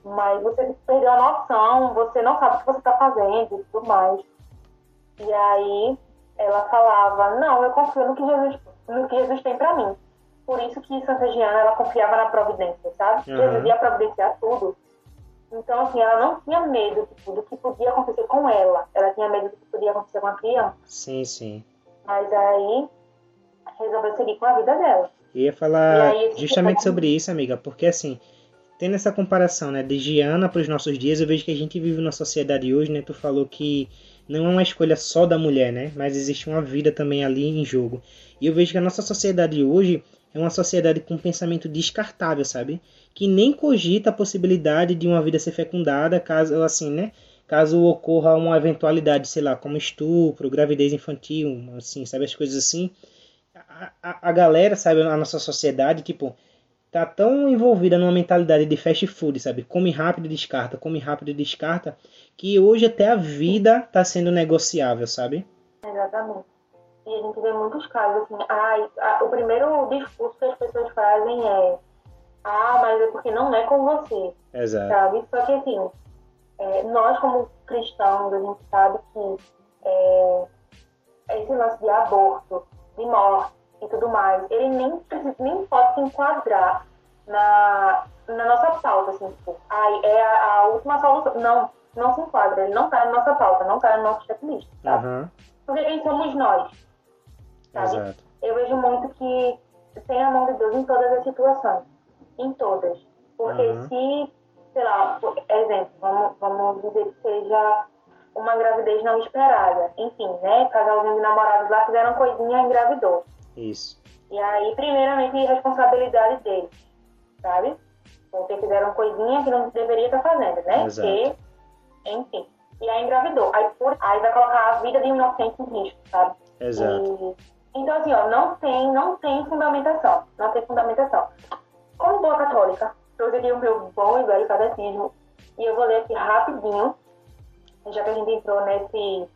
Mas você perdeu a noção, você não sabe o que você está fazendo e tudo mais. E aí, ela falava: Não, eu confio no que Jesus, no que Jesus tem para mim. Por isso que Santa Giana, ela confiava na providência, sabe? Uhum. Jesus ia providenciar tudo. Então, assim, ela não tinha medo tipo, do que podia acontecer com ela. Ela tinha medo do que podia acontecer com a criança. Sim, sim. Mas aí, resolveu seguir com a vida dela. Eu ia falar aí, justamente sobre isso, amiga, porque assim, tendo essa comparação, né, de Giana para os nossos dias, eu vejo que a gente vive numa sociedade hoje, né, tu falou que não é uma escolha só da mulher, né, mas existe uma vida também ali em jogo. E eu vejo que a nossa sociedade hoje é uma sociedade com um pensamento descartável, sabe? Que nem cogita a possibilidade de uma vida ser fecundada, caso assim, né? Caso ocorra uma eventualidade, sei lá, como estupro, gravidez infantil, assim, sabe as coisas assim. A, a, a galera, sabe, a nossa sociedade, tipo, tá tão envolvida numa mentalidade de fast food, sabe? Come rápido e descarta, come rápido e descarta, que hoje até a vida tá sendo negociável, sabe? Exatamente. E a gente vê muitos casos assim, ai, a- o primeiro discurso que as pessoas fazem é ah, mas é porque não é com você, Exato. sabe? Só que assim, é, nós como cristãos, a gente sabe que é, esse lance de aborto, de morte e tudo mais, ele nem, nem pode se enquadrar na, na nossa pauta, assim, tipo, ai, é a, a última solução. Não, não se enquadra, ele não tá na nossa pauta, não tá no nosso checklist, sabe? Aham, Porque quem somos nós, sabe? exato. Eu vejo muito que tem a mão de Deus em todas as situações. Em todas. Porque Uhum. se, sei lá, por exemplo, vamos, vamos dizer que seja uma gravidez não esperada. Enfim, né? Casalzinho de namorados lá fizeram coisinha e engravidou. Isso. E aí, primeiramente, responsabilidade deles, sabe? Porque fizeram coisinha que não deveria estar fazendo, né? Exato. Porque, enfim. E aí engravidou. Aí, por, aí vai colocar a vida de um inocente em risco, sabe? Exato. E- então, assim, ó, não tem, não tem fundamentação. Não tem fundamentação. Como boa católica, trouxe aqui o meu bom e velho catecismo. E eu vou ler aqui rapidinho, já que a gente entrou nesse,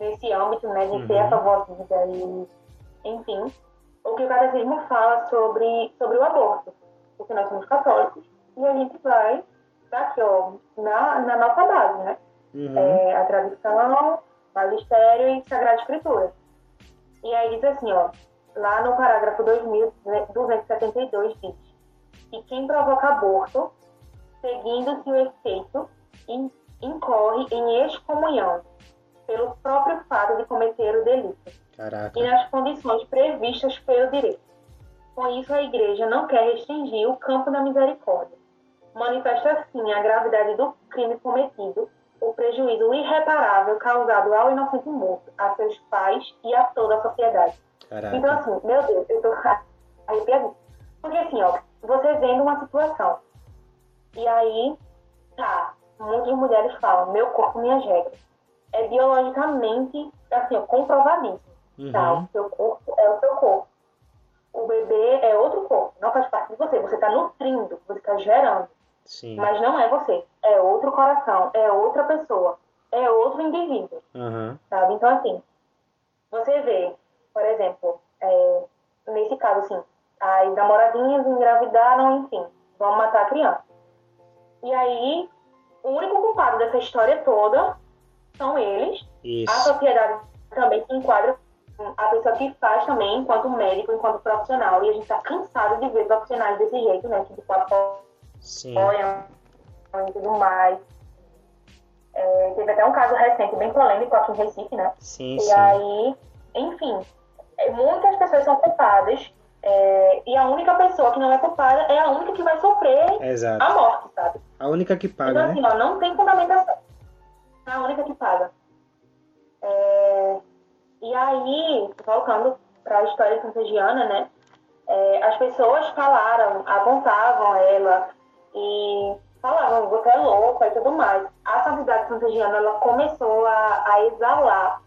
nesse âmbito, né, de Uhum. essa voz vida e, enfim, o que o catecismo fala sobre, sobre o aborto. Porque nós somos católicos e a gente vai ó, na, na nossa base, né? Uhum. é, a tradição, magistério e sagrada escritura. E aí diz assim, ó, lá no parágrafo 2272 diz que quem provoca aborto, seguindo-se o efeito, in- incorre em excomunhão pelo próprio fato de cometer o delito Caraca. e nas condições previstas pelo direito. Com isso, a Igreja não quer restringir o campo da misericórdia. Manifesta assim a gravidade do crime cometido, o prejuízo irreparável causado ao inocente morto, a seus pais e a toda a sociedade. Então, Caraca. assim, meu Deus, eu tô arrepiadinha. Porque, assim, ó, você vendo uma situação, e aí, tá, muitas mulheres falam, meu corpo, minhas regras. É biologicamente, assim, ó, comprovadíssimo. Tá, Uhum. o seu corpo é o seu corpo. O bebê é outro corpo, não faz parte de você. Você está nutrindo, você está gerando, Sim. mas não é você. É outro coração, é outra pessoa, é outro indivíduo, Aham. sabe? Então, assim, você vê, por exemplo, é, nesse caso, assim, as namoradinhas engravidaram, enfim, vão matar a criança. E aí, o único culpado dessa história toda são eles, a Isso. sociedade também se enquadra a pessoa que faz também, enquanto médico, enquanto profissional, e a gente tá cansado de ver profissionais desse jeito, né? Que tipo, Sim. e tudo mais. É, teve até um caso recente, bem polêmico aqui em Recife, né? Sim, E sim. aí, enfim, é, muitas pessoas são culpadas, é, e a única pessoa que não é culpada é a única que vai sofrer Exato. a morte, sabe? A única que Então, paga, assim, né? ó, não tem fundamentação. É a única que paga. É, E aí, voltando para a história de Santa Giana, né? É, as pessoas falaram, apontavam ela e falavam, você é louca e tudo mais. A santidade de Santa Giana, ela começou a, a exalar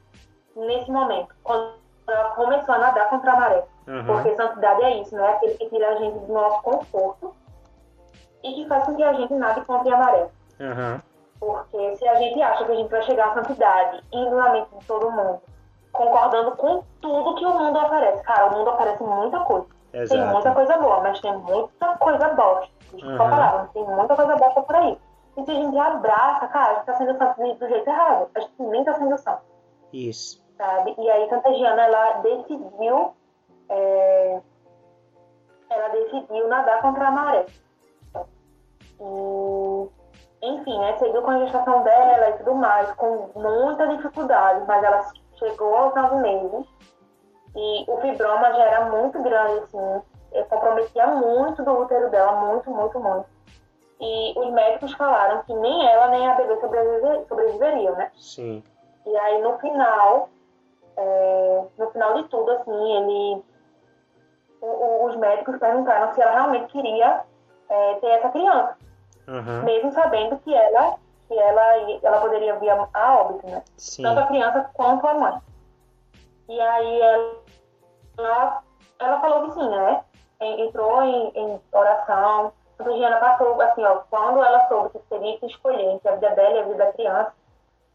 nesse momento, quando ela começou a nadar contra a maré. Uhum. Porque santidade é isso, né? Aquele que tira a gente do nosso conforto e que faz com que a gente nade contra a maré. Uhum. Porque se a gente acha que a gente vai chegar à santidade indo na mente de todo mundo, concordando com tudo que o mundo oferece. Cara, o mundo oferece muita coisa. Exato. Tem muita coisa boa, mas tem muita coisa bosta. Desculpa uhum. palavra, tem muita coisa bosta por aí. E se a gente abraça, cara, a gente tá sendo santo do jeito errado. A gente nem tá sendo santo. Isso. Sabe? E aí Santa Giana, ela decidiu é, ela decidiu nadar contra a maré. E, enfim, né, seguiu com a gestação dela e tudo mais, com muita dificuldade, mas ela chegou aos nove meses e o fibroma já era muito grande, assim, comprometia muito do útero dela, muito, muito, muito. E os médicos falaram que nem ela nem a bebê sobreviver, sobreviveriam, né? Sim. E aí no final, é, no final de tudo, assim, ele os médicos perguntaram se ela realmente queria é, ter essa criança, uhum. mesmo sabendo que ela que ela ela poderia vir a, a óbito, né? Sim. Tanto a criança quanto a mãe. E aí ela, ela falou que sim, né? Entrou em, em oração. A Giana passou, assim, ó, quando ela soube que teria que escolher entre a vida dela e a vida da criança,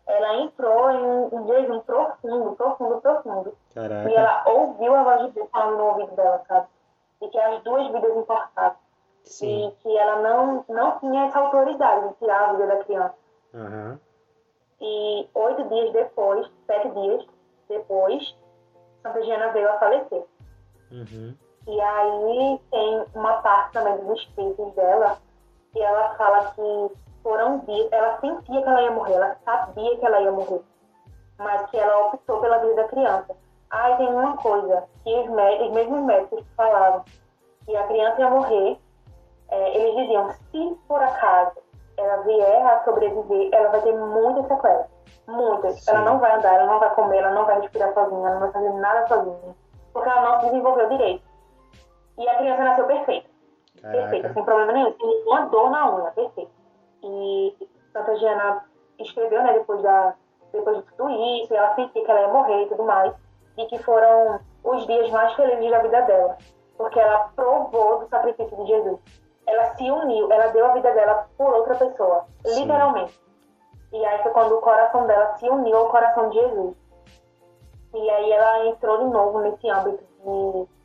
ela entrou em um jejum profundo, profundo, profundo. Caraca. E ela ouviu a voz de Deus falando no ouvido dela, sabe? E que as duas vidas importavam. Sim. E que ela não, não tinha essa autoridade de tirar a vida da criança. Uhum. E oito dias depois, sete dias depois, Santa Giana veio a falecer. Uhum. E aí tem uma parte também dos espíritos dela que ela fala que foram dias, ela sentia que ela ia morrer, ela sabia que ela ia morrer, mas que ela optou pela vida da criança. Aí tem uma coisa que os, médicos, os mesmos médicos falavam que a criança ia morrer, é, eles diziam, se por acaso ela vier a sobreviver, ela vai ter muitas sequelas. Muitas. Sim. Ela não vai andar, ela não vai comer, ela não vai respirar sozinha, ela não vai fazer nada sozinha. Porque ela não se desenvolveu direito. E a criança nasceu perfeita. Caraca. Perfeita, sem problema nenhum. Sem nenhuma dor na unha, perfeita. E Santa Giana escreveu, né, depois, da, depois de tudo isso, ela sentia que ela ia morrer e tudo mais, e que foram os dias mais felizes da vida dela, porque ela provou do sacrifício de Jesus. Ela se uniu, ela deu a vida dela por outra pessoa, Sim. literalmente. E aí foi quando o coração dela se uniu ao coração de Jesus. E aí ela entrou de novo nesse âmbito de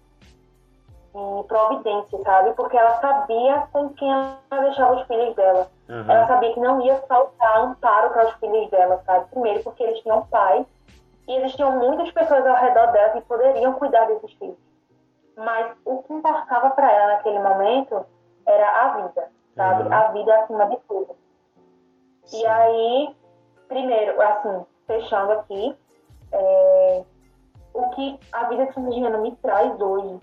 em providência, sabe? Porque ela sabia com quem ela deixava os filhos dela. Uhum. Ela sabia que não ia faltar amparo para os filhos dela, sabe? Primeiro porque eles tinham pai e existiam muitas pessoas ao redor dela que poderiam cuidar desses filhos. Mas o que importava para ela naquele momento era a vida, sabe? Uhum. A vida acima de tudo. Sim. E aí, primeiro, assim, fechando aqui, é, o que a vida Giana me traz hoje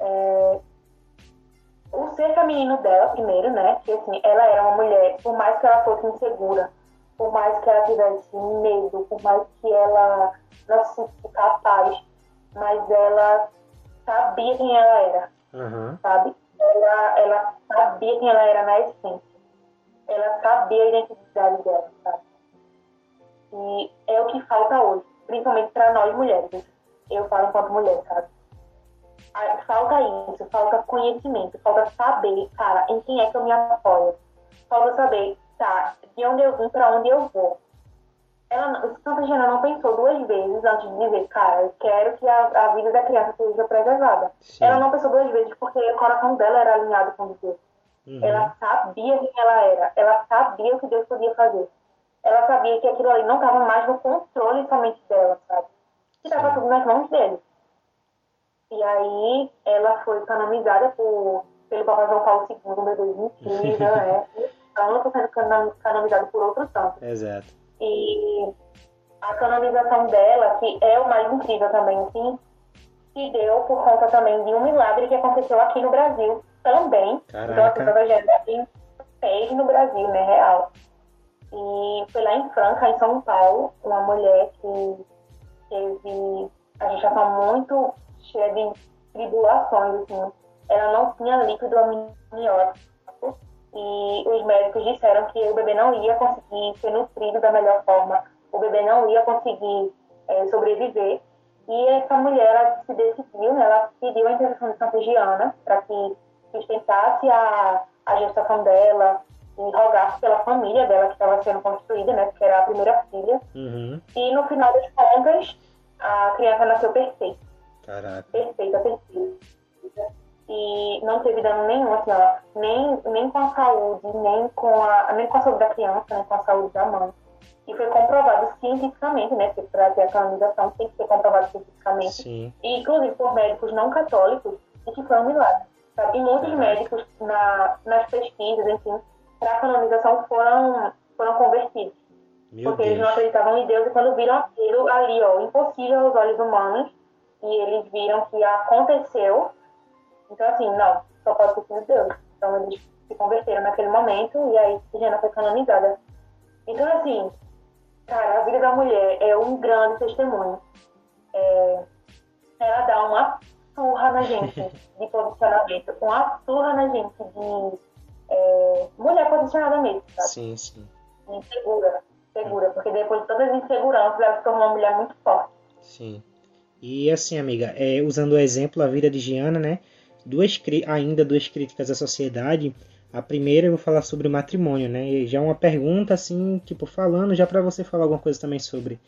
é, o ser feminino dela, primeiro, né? Que assim, ela era uma mulher, por mais que ela fosse insegura, por mais que ela tivesse medo, por mais que ela não se sentisse capaz, mas ela sabia quem ela era, uhum. sabe? Ela, ela sabia quem ela era na essência. Ela sabia a identidade dela, sabe? E é o que falta hoje, principalmente para nós mulheres. Eu falo enquanto mulher, sabe? falta isso, falta conhecimento, falta saber, cara, em quem é que eu me apoio. Falta saber, tá, de onde eu vim, para onde eu vou. Ela, Santa Gina não pensou duas vezes antes de dizer, cara, eu quero que a, a vida da criança seja preservada. Sim. Ela não pensou duas vezes porque o coração dela era alinhado com Deus. Uhum. Ela sabia quem ela era, ela sabia o que Deus podia fazer. Ela sabia que aquilo ali não estava mais no controle somente dela, sabe? Que estava tudo nas mãos dele. E aí ela foi canonizada por, pelo Papa João Paulo II em 2015, né? Então ela sendo canonizada por outro santo. Exato. E a canonização dela, que é o mais incrível também, assim, se deu por conta também de um milagre que aconteceu aqui no Brasil também. Caraca. Então, a Evangelho fez no Brasil, né, real. E foi lá em Franca, em São Paulo, uma mulher que teve a gestação muito cheia de tribulações, assim. Ela não tinha líquido amniótico e os médicos disseram que o bebê não ia conseguir ser nutrido da melhor forma, o bebê não ia conseguir é, sobreviver. E essa mulher, ela se decidiu, né, ela pediu a intervenção de Santa Giana para que sustentasse a, a gestação dela e rogasse pela família dela que estava sendo construída, né, que era a primeira filha. Uhum. E no final das contas, a criança nasceu perfeita. Caraca. Perfeita, perfeita. E não teve dano nenhum, assim, ó, nem, nem com a saúde, nem com a, nem com a saúde da criança, nem com a saúde da mãe. E foi comprovado cientificamente, né? Porque para ter a canonização tem que ser comprovado cientificamente. Sim. E, inclusive, por médicos não católicos, e que foi um milagre. Sabe? E muitos médicos, na, nas pesquisas, enfim, para a canonização foram, foram convertidos. Meu porque Deus. eles não acreditavam em Deus e quando viram aquilo ali, ó, impossível aos olhos humanos, e eles viram que aconteceu, então assim, não, só pode ter sido Deus. Então eles se converteram naquele momento e aí Diana foi canonizada. Então assim, cara, a vida da mulher é um grande testemunho. É, ela dá uma surra na gente de posicionamento, uma surra na gente de é, mulher posicionada mesmo, sabe? Sim, sim. Insegura, segura, porque depois de todas as inseguranças, ela se tornou uma mulher muito forte. Sim. E assim, amiga, é, usando o exemplo, a vida de Giana, né? Duas, ainda duas críticas à sociedade. A primeira eu vou falar sobre o matrimônio, né? E já uma pergunta, assim, tipo, falando, já para você falar alguma coisa também sobre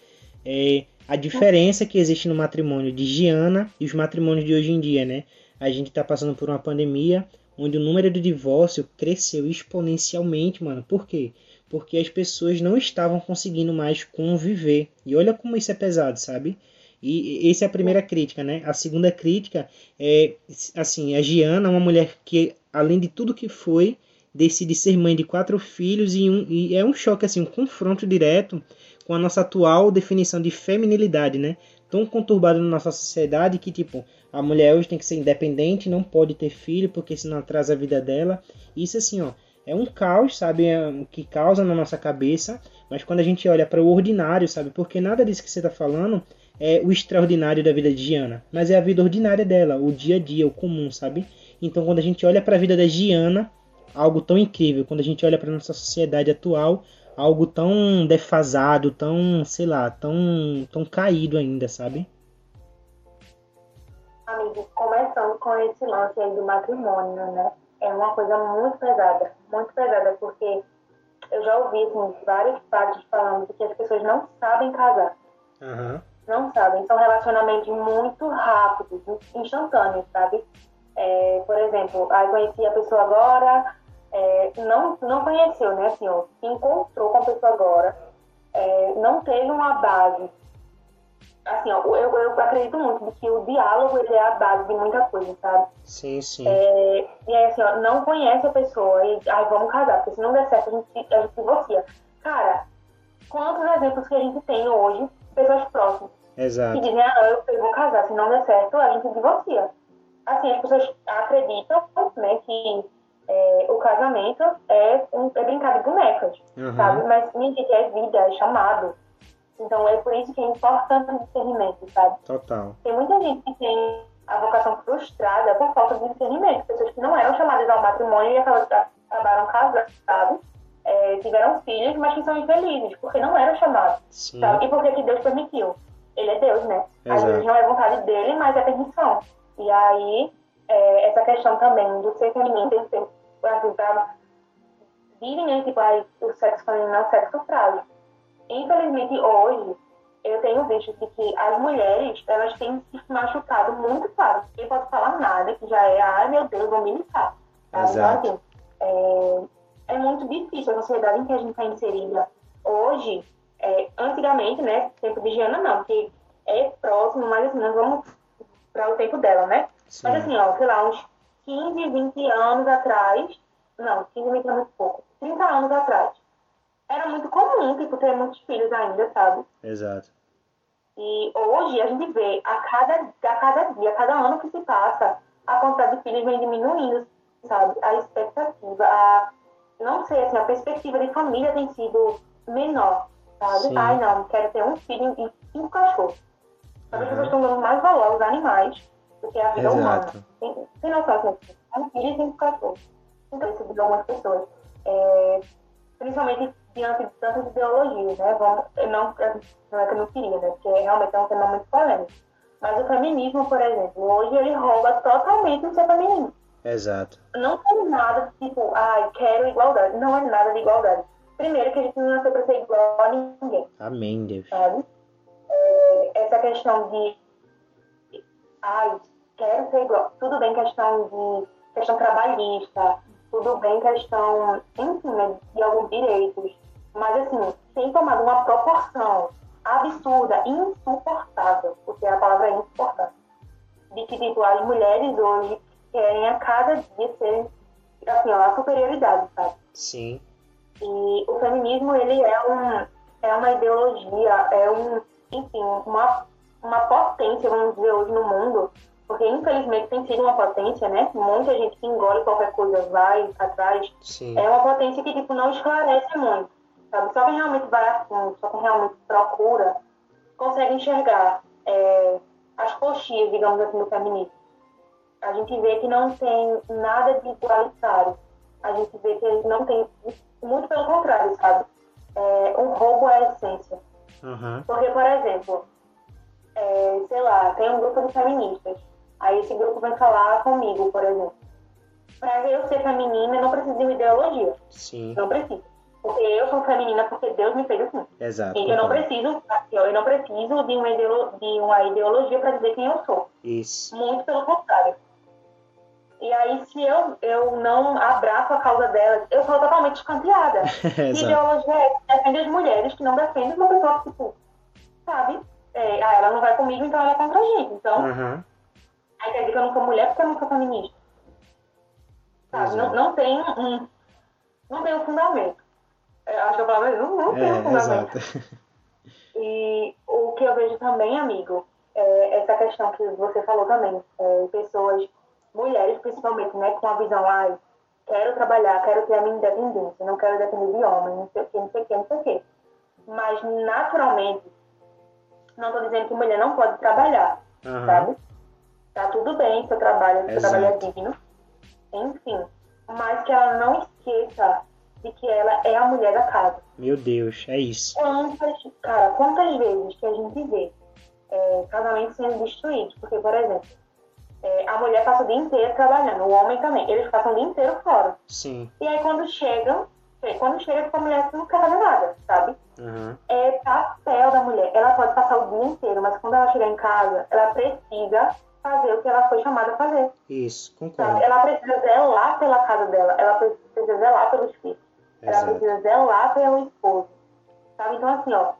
é, a diferença que existe no matrimônio de Giana e os matrimônios de hoje em dia, né? A gente tá passando por uma pandemia onde o número de divórcio cresceu exponencialmente, mano. Por quê? Porque as pessoas não estavam conseguindo mais conviver. E olha como isso é pesado, sabe? E essa é a primeira crítica, né? A segunda crítica é, assim, a Giana é uma mulher que, além de tudo que foi, decide ser mãe de quatro filhos e, um, e é um choque, assim, um confronto direto com a nossa atual definição de feminilidade, né? Tão conturbada na nossa sociedade que, tipo, a mulher hoje tem que ser independente, não pode ter filho porque senão atrasa a vida dela. Isso, assim, ó, é um caos, sabe, é, um que causa na nossa cabeça, mas quando a gente olha para o ordinário, sabe, porque nada disso que você está falando é o extraordinário da vida de Giana, mas é a vida ordinária dela, o dia a dia, o comum, sabe? Então, quando a gente olha para a vida da Giana, algo tão incrível, quando a gente olha para nossa sociedade atual, algo tão defasado, tão, sei lá, tão, tão caído ainda, sabe? Amigo, começando com esse lance aí do matrimônio, né? É uma coisa muito pesada, muito pesada, porque eu já ouvi assim, vários padres falando que as pessoas não sabem casar. Uhum. Não sabem, são relacionamentos muito rápidos, instantâneos, sabe? É, por exemplo, aí conheci a pessoa agora, é, não, não conheceu, né? Assim, ó, se encontrou com a pessoa agora, é, não teve uma base. Assim, ó, eu, eu acredito muito que o diálogo ele é a base de muita coisa, sabe? Sim, sim. É, e aí, assim, ó, não conhece a pessoa e, ai, vamos casar, porque se não der certo, a gente, a gente divorcia. Cara, quantos exemplos que a gente tem hoje, pessoas próximas, Exato. que dizem, ah, eu, eu vou casar, se não der certo, a gente divorcia. Assim, as pessoas acreditam, né, que é, o casamento é, um, é brincar de bonecas, Uhum. sabe? Mas mentira, é vida, é chamado. Então é por isso que é importante o discernimento, sabe? Total. Tem muita gente que tem a vocação frustrada por falta de discernimento. Pessoas que não eram chamadas ao matrimônio e acabaram casados, é, tiveram filhos, mas que são infelizes, porque não eram chamados. Sim. Sabe? E por que Deus permitiu? Ele é Deus, né? Às Exato. vezes não é vontade dele, mas é permissão. E aí, é, essa questão também do ser feminino que ser, assim, pra dizem, tipo, aí, o sexo feminino é o sexo frágil. Infelizmente, hoje, eu tenho visto de que as mulheres, elas têm se machucado muito fácil. Ninguém pode falar nada, que já é, ai meu Deus, vou militar. Tá? Exato. Então, assim, é, é muito difícil a sociedade em que a gente está inserida. Hoje, é, antigamente, né, tempo de Giana não, porque é próximo, mas assim, nós vamos para o tempo dela, né? Sim. Mas assim, ó, sei lá, uns 15, 20 anos atrás, não, 15, 20 anos é pouco, 30 anos atrás, era muito comum, tipo, ter muitos filhos ainda, sabe? Exato. E hoje a gente vê, a cada, a cada dia, a cada ano que se passa, a quantidade de filhos vem diminuindo, sabe? A expectativa, a, não sei, assim, a perspectiva de família tem sido menor, sabe? Sim. Ai, não, quero ter um filho e cinco cachorros. As pessoas estão dando mais valor aos animais do que a vida Exato. humana. Tem, tem noção, assim, um filho e cinco cachorros. Então, isso de algumas pessoas. É, principalmente diante de tantas ideologias, né? Vamos, eu não, não é que eu não queria, né? Porque realmente é um tema muito polêmico. Mas o feminismo, por exemplo, hoje ele rouba totalmente o ser feminino. Exato. Não tem nada tipo, ai, quero igualdade. Não é nada de igualdade. Primeiro que a gente não nasceu pra ser igual a ninguém, Amém, Deus. sabe? É, essa questão de, ai, quero ser igual. Tudo bem questão de questão trabalhista, tudo bem questão, enfim, né, de alguns direitos. Mas assim, tem tomado uma proporção absurda, insuportável, porque a palavra é insuportável. De que, tipo, as mulheres hoje querem a cada dia serem, assim, ó, a superioridade, sabe? Sim. E o feminismo, ele é, um, é uma ideologia, é um, enfim, uma, uma potência, vamos dizer, hoje no mundo, porque infelizmente tem sido uma potência, né? Muita gente que engole qualquer coisa vai atrás. Sim. É uma potência que, tipo, não esclarece muito, sabe? Só quem realmente vai a fundo, só quem realmente procura, consegue enxergar é, as coxias, digamos assim, do feminismo. A gente vê que não tem nada de igualitário. A gente vê que ele não tem, muito pelo contrário, sabe? É, um roubo à essência. Aham. Porque, por exemplo, é, sei lá, tem um grupo de feministas. Aí esse grupo vem falar comigo, por exemplo. Pra eu ser feminina, eu não preciso de uma ideologia. Sim. Não preciso. Porque eu sou feminina porque Deus me fez assim. Exato. E eu não preciso, eu não preciso de uma, ideolo- de uma ideologia para dizer quem eu sou. Isso. Muito pelo contrário. E aí, se eu, eu não abraço a causa delas, eu sou totalmente escanteada. Que ideologia é essa? Defende as mulheres que não defendem uma pessoa que, tipo, sabe? É, ah, ela não vai comigo, então ela é contra a gente. Então, Aham. Aí quer dizer que eu não sou mulher porque eu não sou feminista. Sabe? Não, Exato. não tem um. Não tem um fundamento. É, acho que a palavra é não, não tem um É, fundamento. exato. E o que eu vejo também, amigo, é essa questão que você falou também. É, pessoas, mulheres principalmente, né, com a visão, ai, quero trabalhar, quero ter a minha independência, não quero depender de homem, não sei o que, não sei o que, não sei o que. Mas, naturalmente, não estou dizendo que mulher não pode trabalhar, Aham. sabe? Tá tudo bem seu trabalho, seu Exato. trabalho é digno, enfim. Mas que ela não esqueça de que ela é a mulher da casa. Meu Deus, é isso. Quantas, cara, quantas vezes que a gente vê é, casamentos sendo destruídos? Porque, por exemplo, é, a mulher passa o dia inteiro trabalhando, o homem também, eles passam o dia inteiro fora. Sim. E aí quando chegam, é, quando chega a mulher não quer fazer nada, sabe? Aham. É papel da mulher. Ela pode passar o dia inteiro, mas quando ela chegar em casa, ela precisa fazer o que ela foi chamada a fazer. Isso, concordo. Ela precisa zelar pela casa dela, ela precisa zelar pelos filhos. Ela Exato. precisa zelar pelo esposo. Sabe? Então, assim, ó,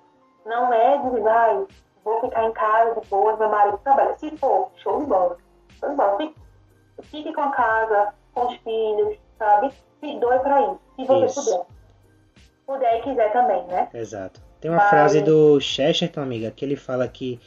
não é de, ai, vou ficar em casa de boa, meu marido trabalha. Se for, show de bola. Show de bola. Fique, fique com a casa, com os filhos, sabe? Se doe pra isso. Se você Isso. puder. Puder e quiser também, né? Exato. Tem uma Mas- frase do Chesterton, amiga, que ele fala que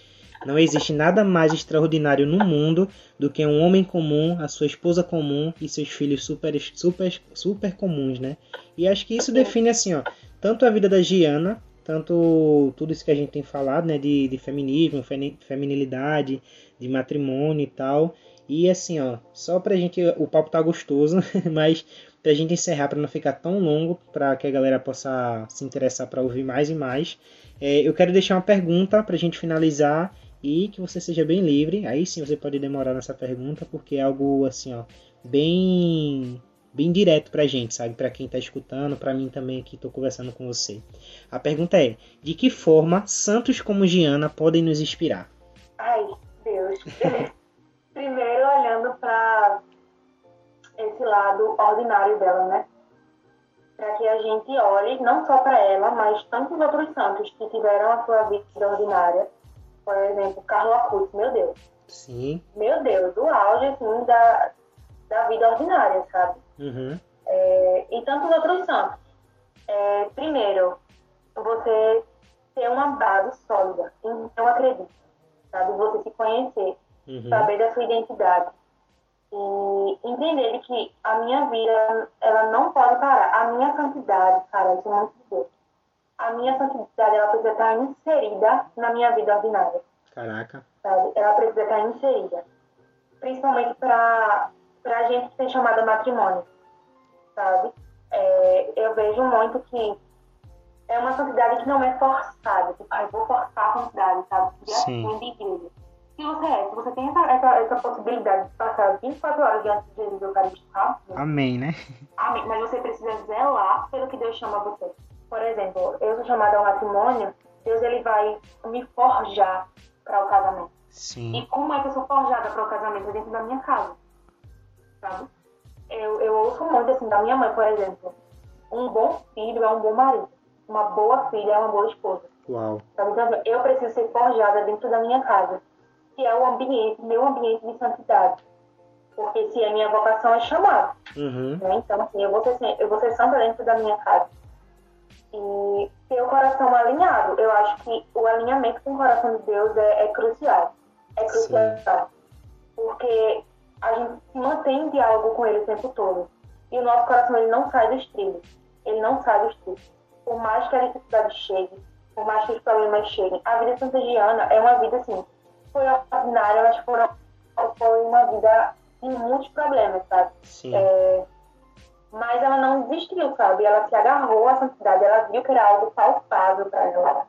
não existe nada mais extraordinário no mundo do que um homem comum, a sua esposa comum e seus filhos super, super, super comuns, né? E acho que isso define assim, ó, tanto a vida da Giana, tanto tudo isso que a gente tem falado, né, de, de feminismo, femi- feminilidade, de matrimônio e tal. E assim, ó, só pra gente, o papo tá gostoso, mas pra gente encerrar, pra não ficar tão longo, pra que a galera possa se interessar pra ouvir mais e mais, é, eu quero deixar uma pergunta pra gente finalizar e que você seja bem livre. Aí sim você pode demorar nessa pergunta, porque é algo assim, ó, bem bem direto pra gente, sabe? Pra quem tá escutando, pra mim também que tô conversando com você. A pergunta é: de que forma santos como Giana podem nos inspirar? Ai, Deus. Primeiro olhando para esse lado ordinário dela, né? Para que a gente olhe não só para ela, mas tantos outros santos que tiveram a sua vida ordinária. Por exemplo, Carlo Acutis, meu Deus. Sim. Meu Deus, o auge assim, da, da vida ordinária, sabe? Uhum. É, e tantos outros santos. É, primeiro, você ter uma base sólida. Eu acredito, sabe? Você se conhecer Uhum. saber da sua identidade e entender de que a minha vida ela não pode parar. A minha santidade, cara, isso é muito de Deus. A minha santidade ela precisa estar inserida na minha vida ordinária. Caraca. Sabe? Ela precisa estar inserida. Principalmente para a gente ser chamada matrimônio. Sabe? É, eu vejo muito que é uma santidade que não é forçada. Tipo, ah, eu vou forçar a santidade, sabe? De assim, de igreja. Se você é, se você tem essa, essa, essa possibilidade de passar 24 horas diante de Jesus Eucarístico? Amém, né? Amém. Mas você precisa zelar pelo que Deus chama você. Por exemplo, eu sou chamada ao matrimônio, Deus ele vai me forjar para o casamento. Sim. E como é que eu sou forjada para o casamento? Dentro da minha casa. Sabe? Eu, eu ouço muito assim da minha mãe, por exemplo. Um bom filho é um bom marido. Uma boa filha é uma boa esposa. Uau. Sabe? Então, eu preciso ser forjada dentro da minha casa. Que é o ambiente, meu ambiente de santidade. Porque se a minha vocação é chamada. Uhum. Né? Então, assim, eu vou, ser, eu vou ser santa dentro da minha casa e ter o coração alinhado. Eu acho que o alinhamento com o coração de Deus é, é crucial. É crucial. Sim. Porque a gente mantém em diálogo com Ele o tempo todo. E o nosso coração ele não sai dos trilhos. Ele não sai dos trilhos. Por mais que a necessidade chegue, por mais que os problemas cheguem. A vida santagiana é uma vida assim. Foi ordinária, mas foram, foi uma vida em muitos problemas, sabe? Sim. É, mas ela não desistiu, sabe? Ela se agarrou à santidade, ela viu que era algo palpável para ela.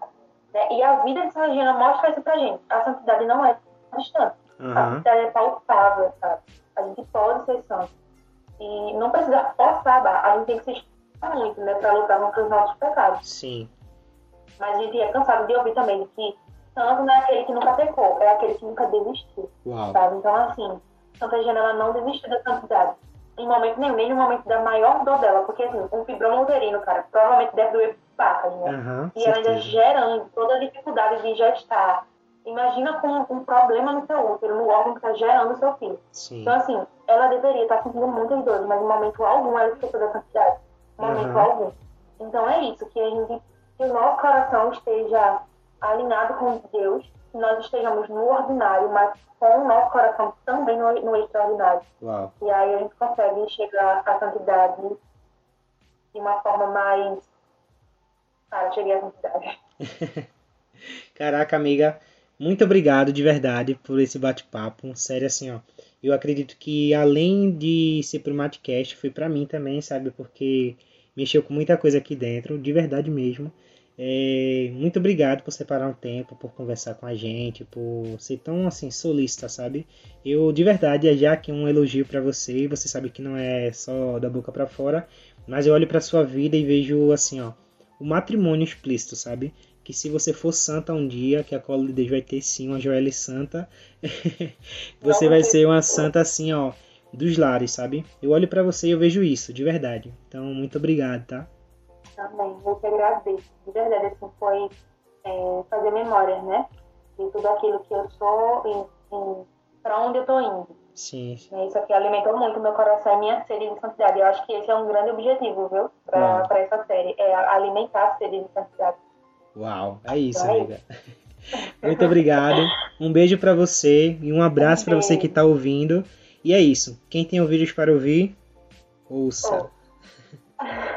Né? E a vida de Santa Regina mostra isso pra gente. A santidade não é distante. Uhum. A santidade é palpável, sabe? A gente pode ser santo. E não precisa forçar a barra. A gente tem que se esforçar muito, né? Pra lutar contra os nossos pecados. Sim. Mas a gente é cansado de ouvir também que santo não é aquele que nunca pecou, é aquele que nunca desistiu. Uau. Sabe? Então, assim, Santa Regina ela não desistiu da santidade em momento nenhum, nem no momento da maior dor dela, porque assim, um fibroma uterino, cara, provavelmente deve doer pacas, né? Uhum, e ela ainda gerando toda a dificuldade de gestar. Imagina com um problema no seu útero, no órgão que está gerando o seu filho. Sim. Então, assim, ela deveria estar sentindo muitas dores, mas em momento algum ela esqueceu da santidade. Em momento Uhum. algum. Então é isso, que a gente, que o nosso coração esteja alinhado com Deus, nós estejamos no ordinário, mas com o nosso coração também no, no extraordinário. Uau. E aí a gente consegue chegar à santidade de uma forma mais. Cara, cheguei à santidade. Caraca, amiga, muito obrigado de verdade por esse bate-papo. Sério, assim, ó. Eu acredito que além de ser pro Matcast, foi pra mim também, sabe? Porque mexeu com muita coisa aqui dentro, de verdade mesmo. É, muito obrigado por separar um tempo, por conversar com a gente, por ser tão assim solícita, sabe? Eu de verdade é já aqui um elogio pra você. Você sabe que não é só da boca pra fora, mas eu olho pra sua vida e vejo assim, ó, o matrimônio explícito, sabe? Que se você for santa um dia, que a cola de Deus vai ter sim uma Joelle santa, você vai ser uma santa assim, ó, dos lares, sabe? Eu olho pra você e eu vejo isso, de verdade. Então, muito obrigado, tá? Também, eu que agradeço. De verdade, assim, foi é, fazer memórias, né? De tudo aquilo que eu sou e, e para onde eu tô indo. Sim. sim. E Isso aqui alimentou muito meu coração e minha sede de santidade. Eu acho que esse é um grande objetivo, viu? Pra essa série. É alimentar a sede de santidade. Uau, é isso, Então é amiga. Muito obrigado. Um beijo pra você e um abraço pra você que tá ouvindo. E é isso. Quem tem ouvidos para ouvir, ouça. Oh.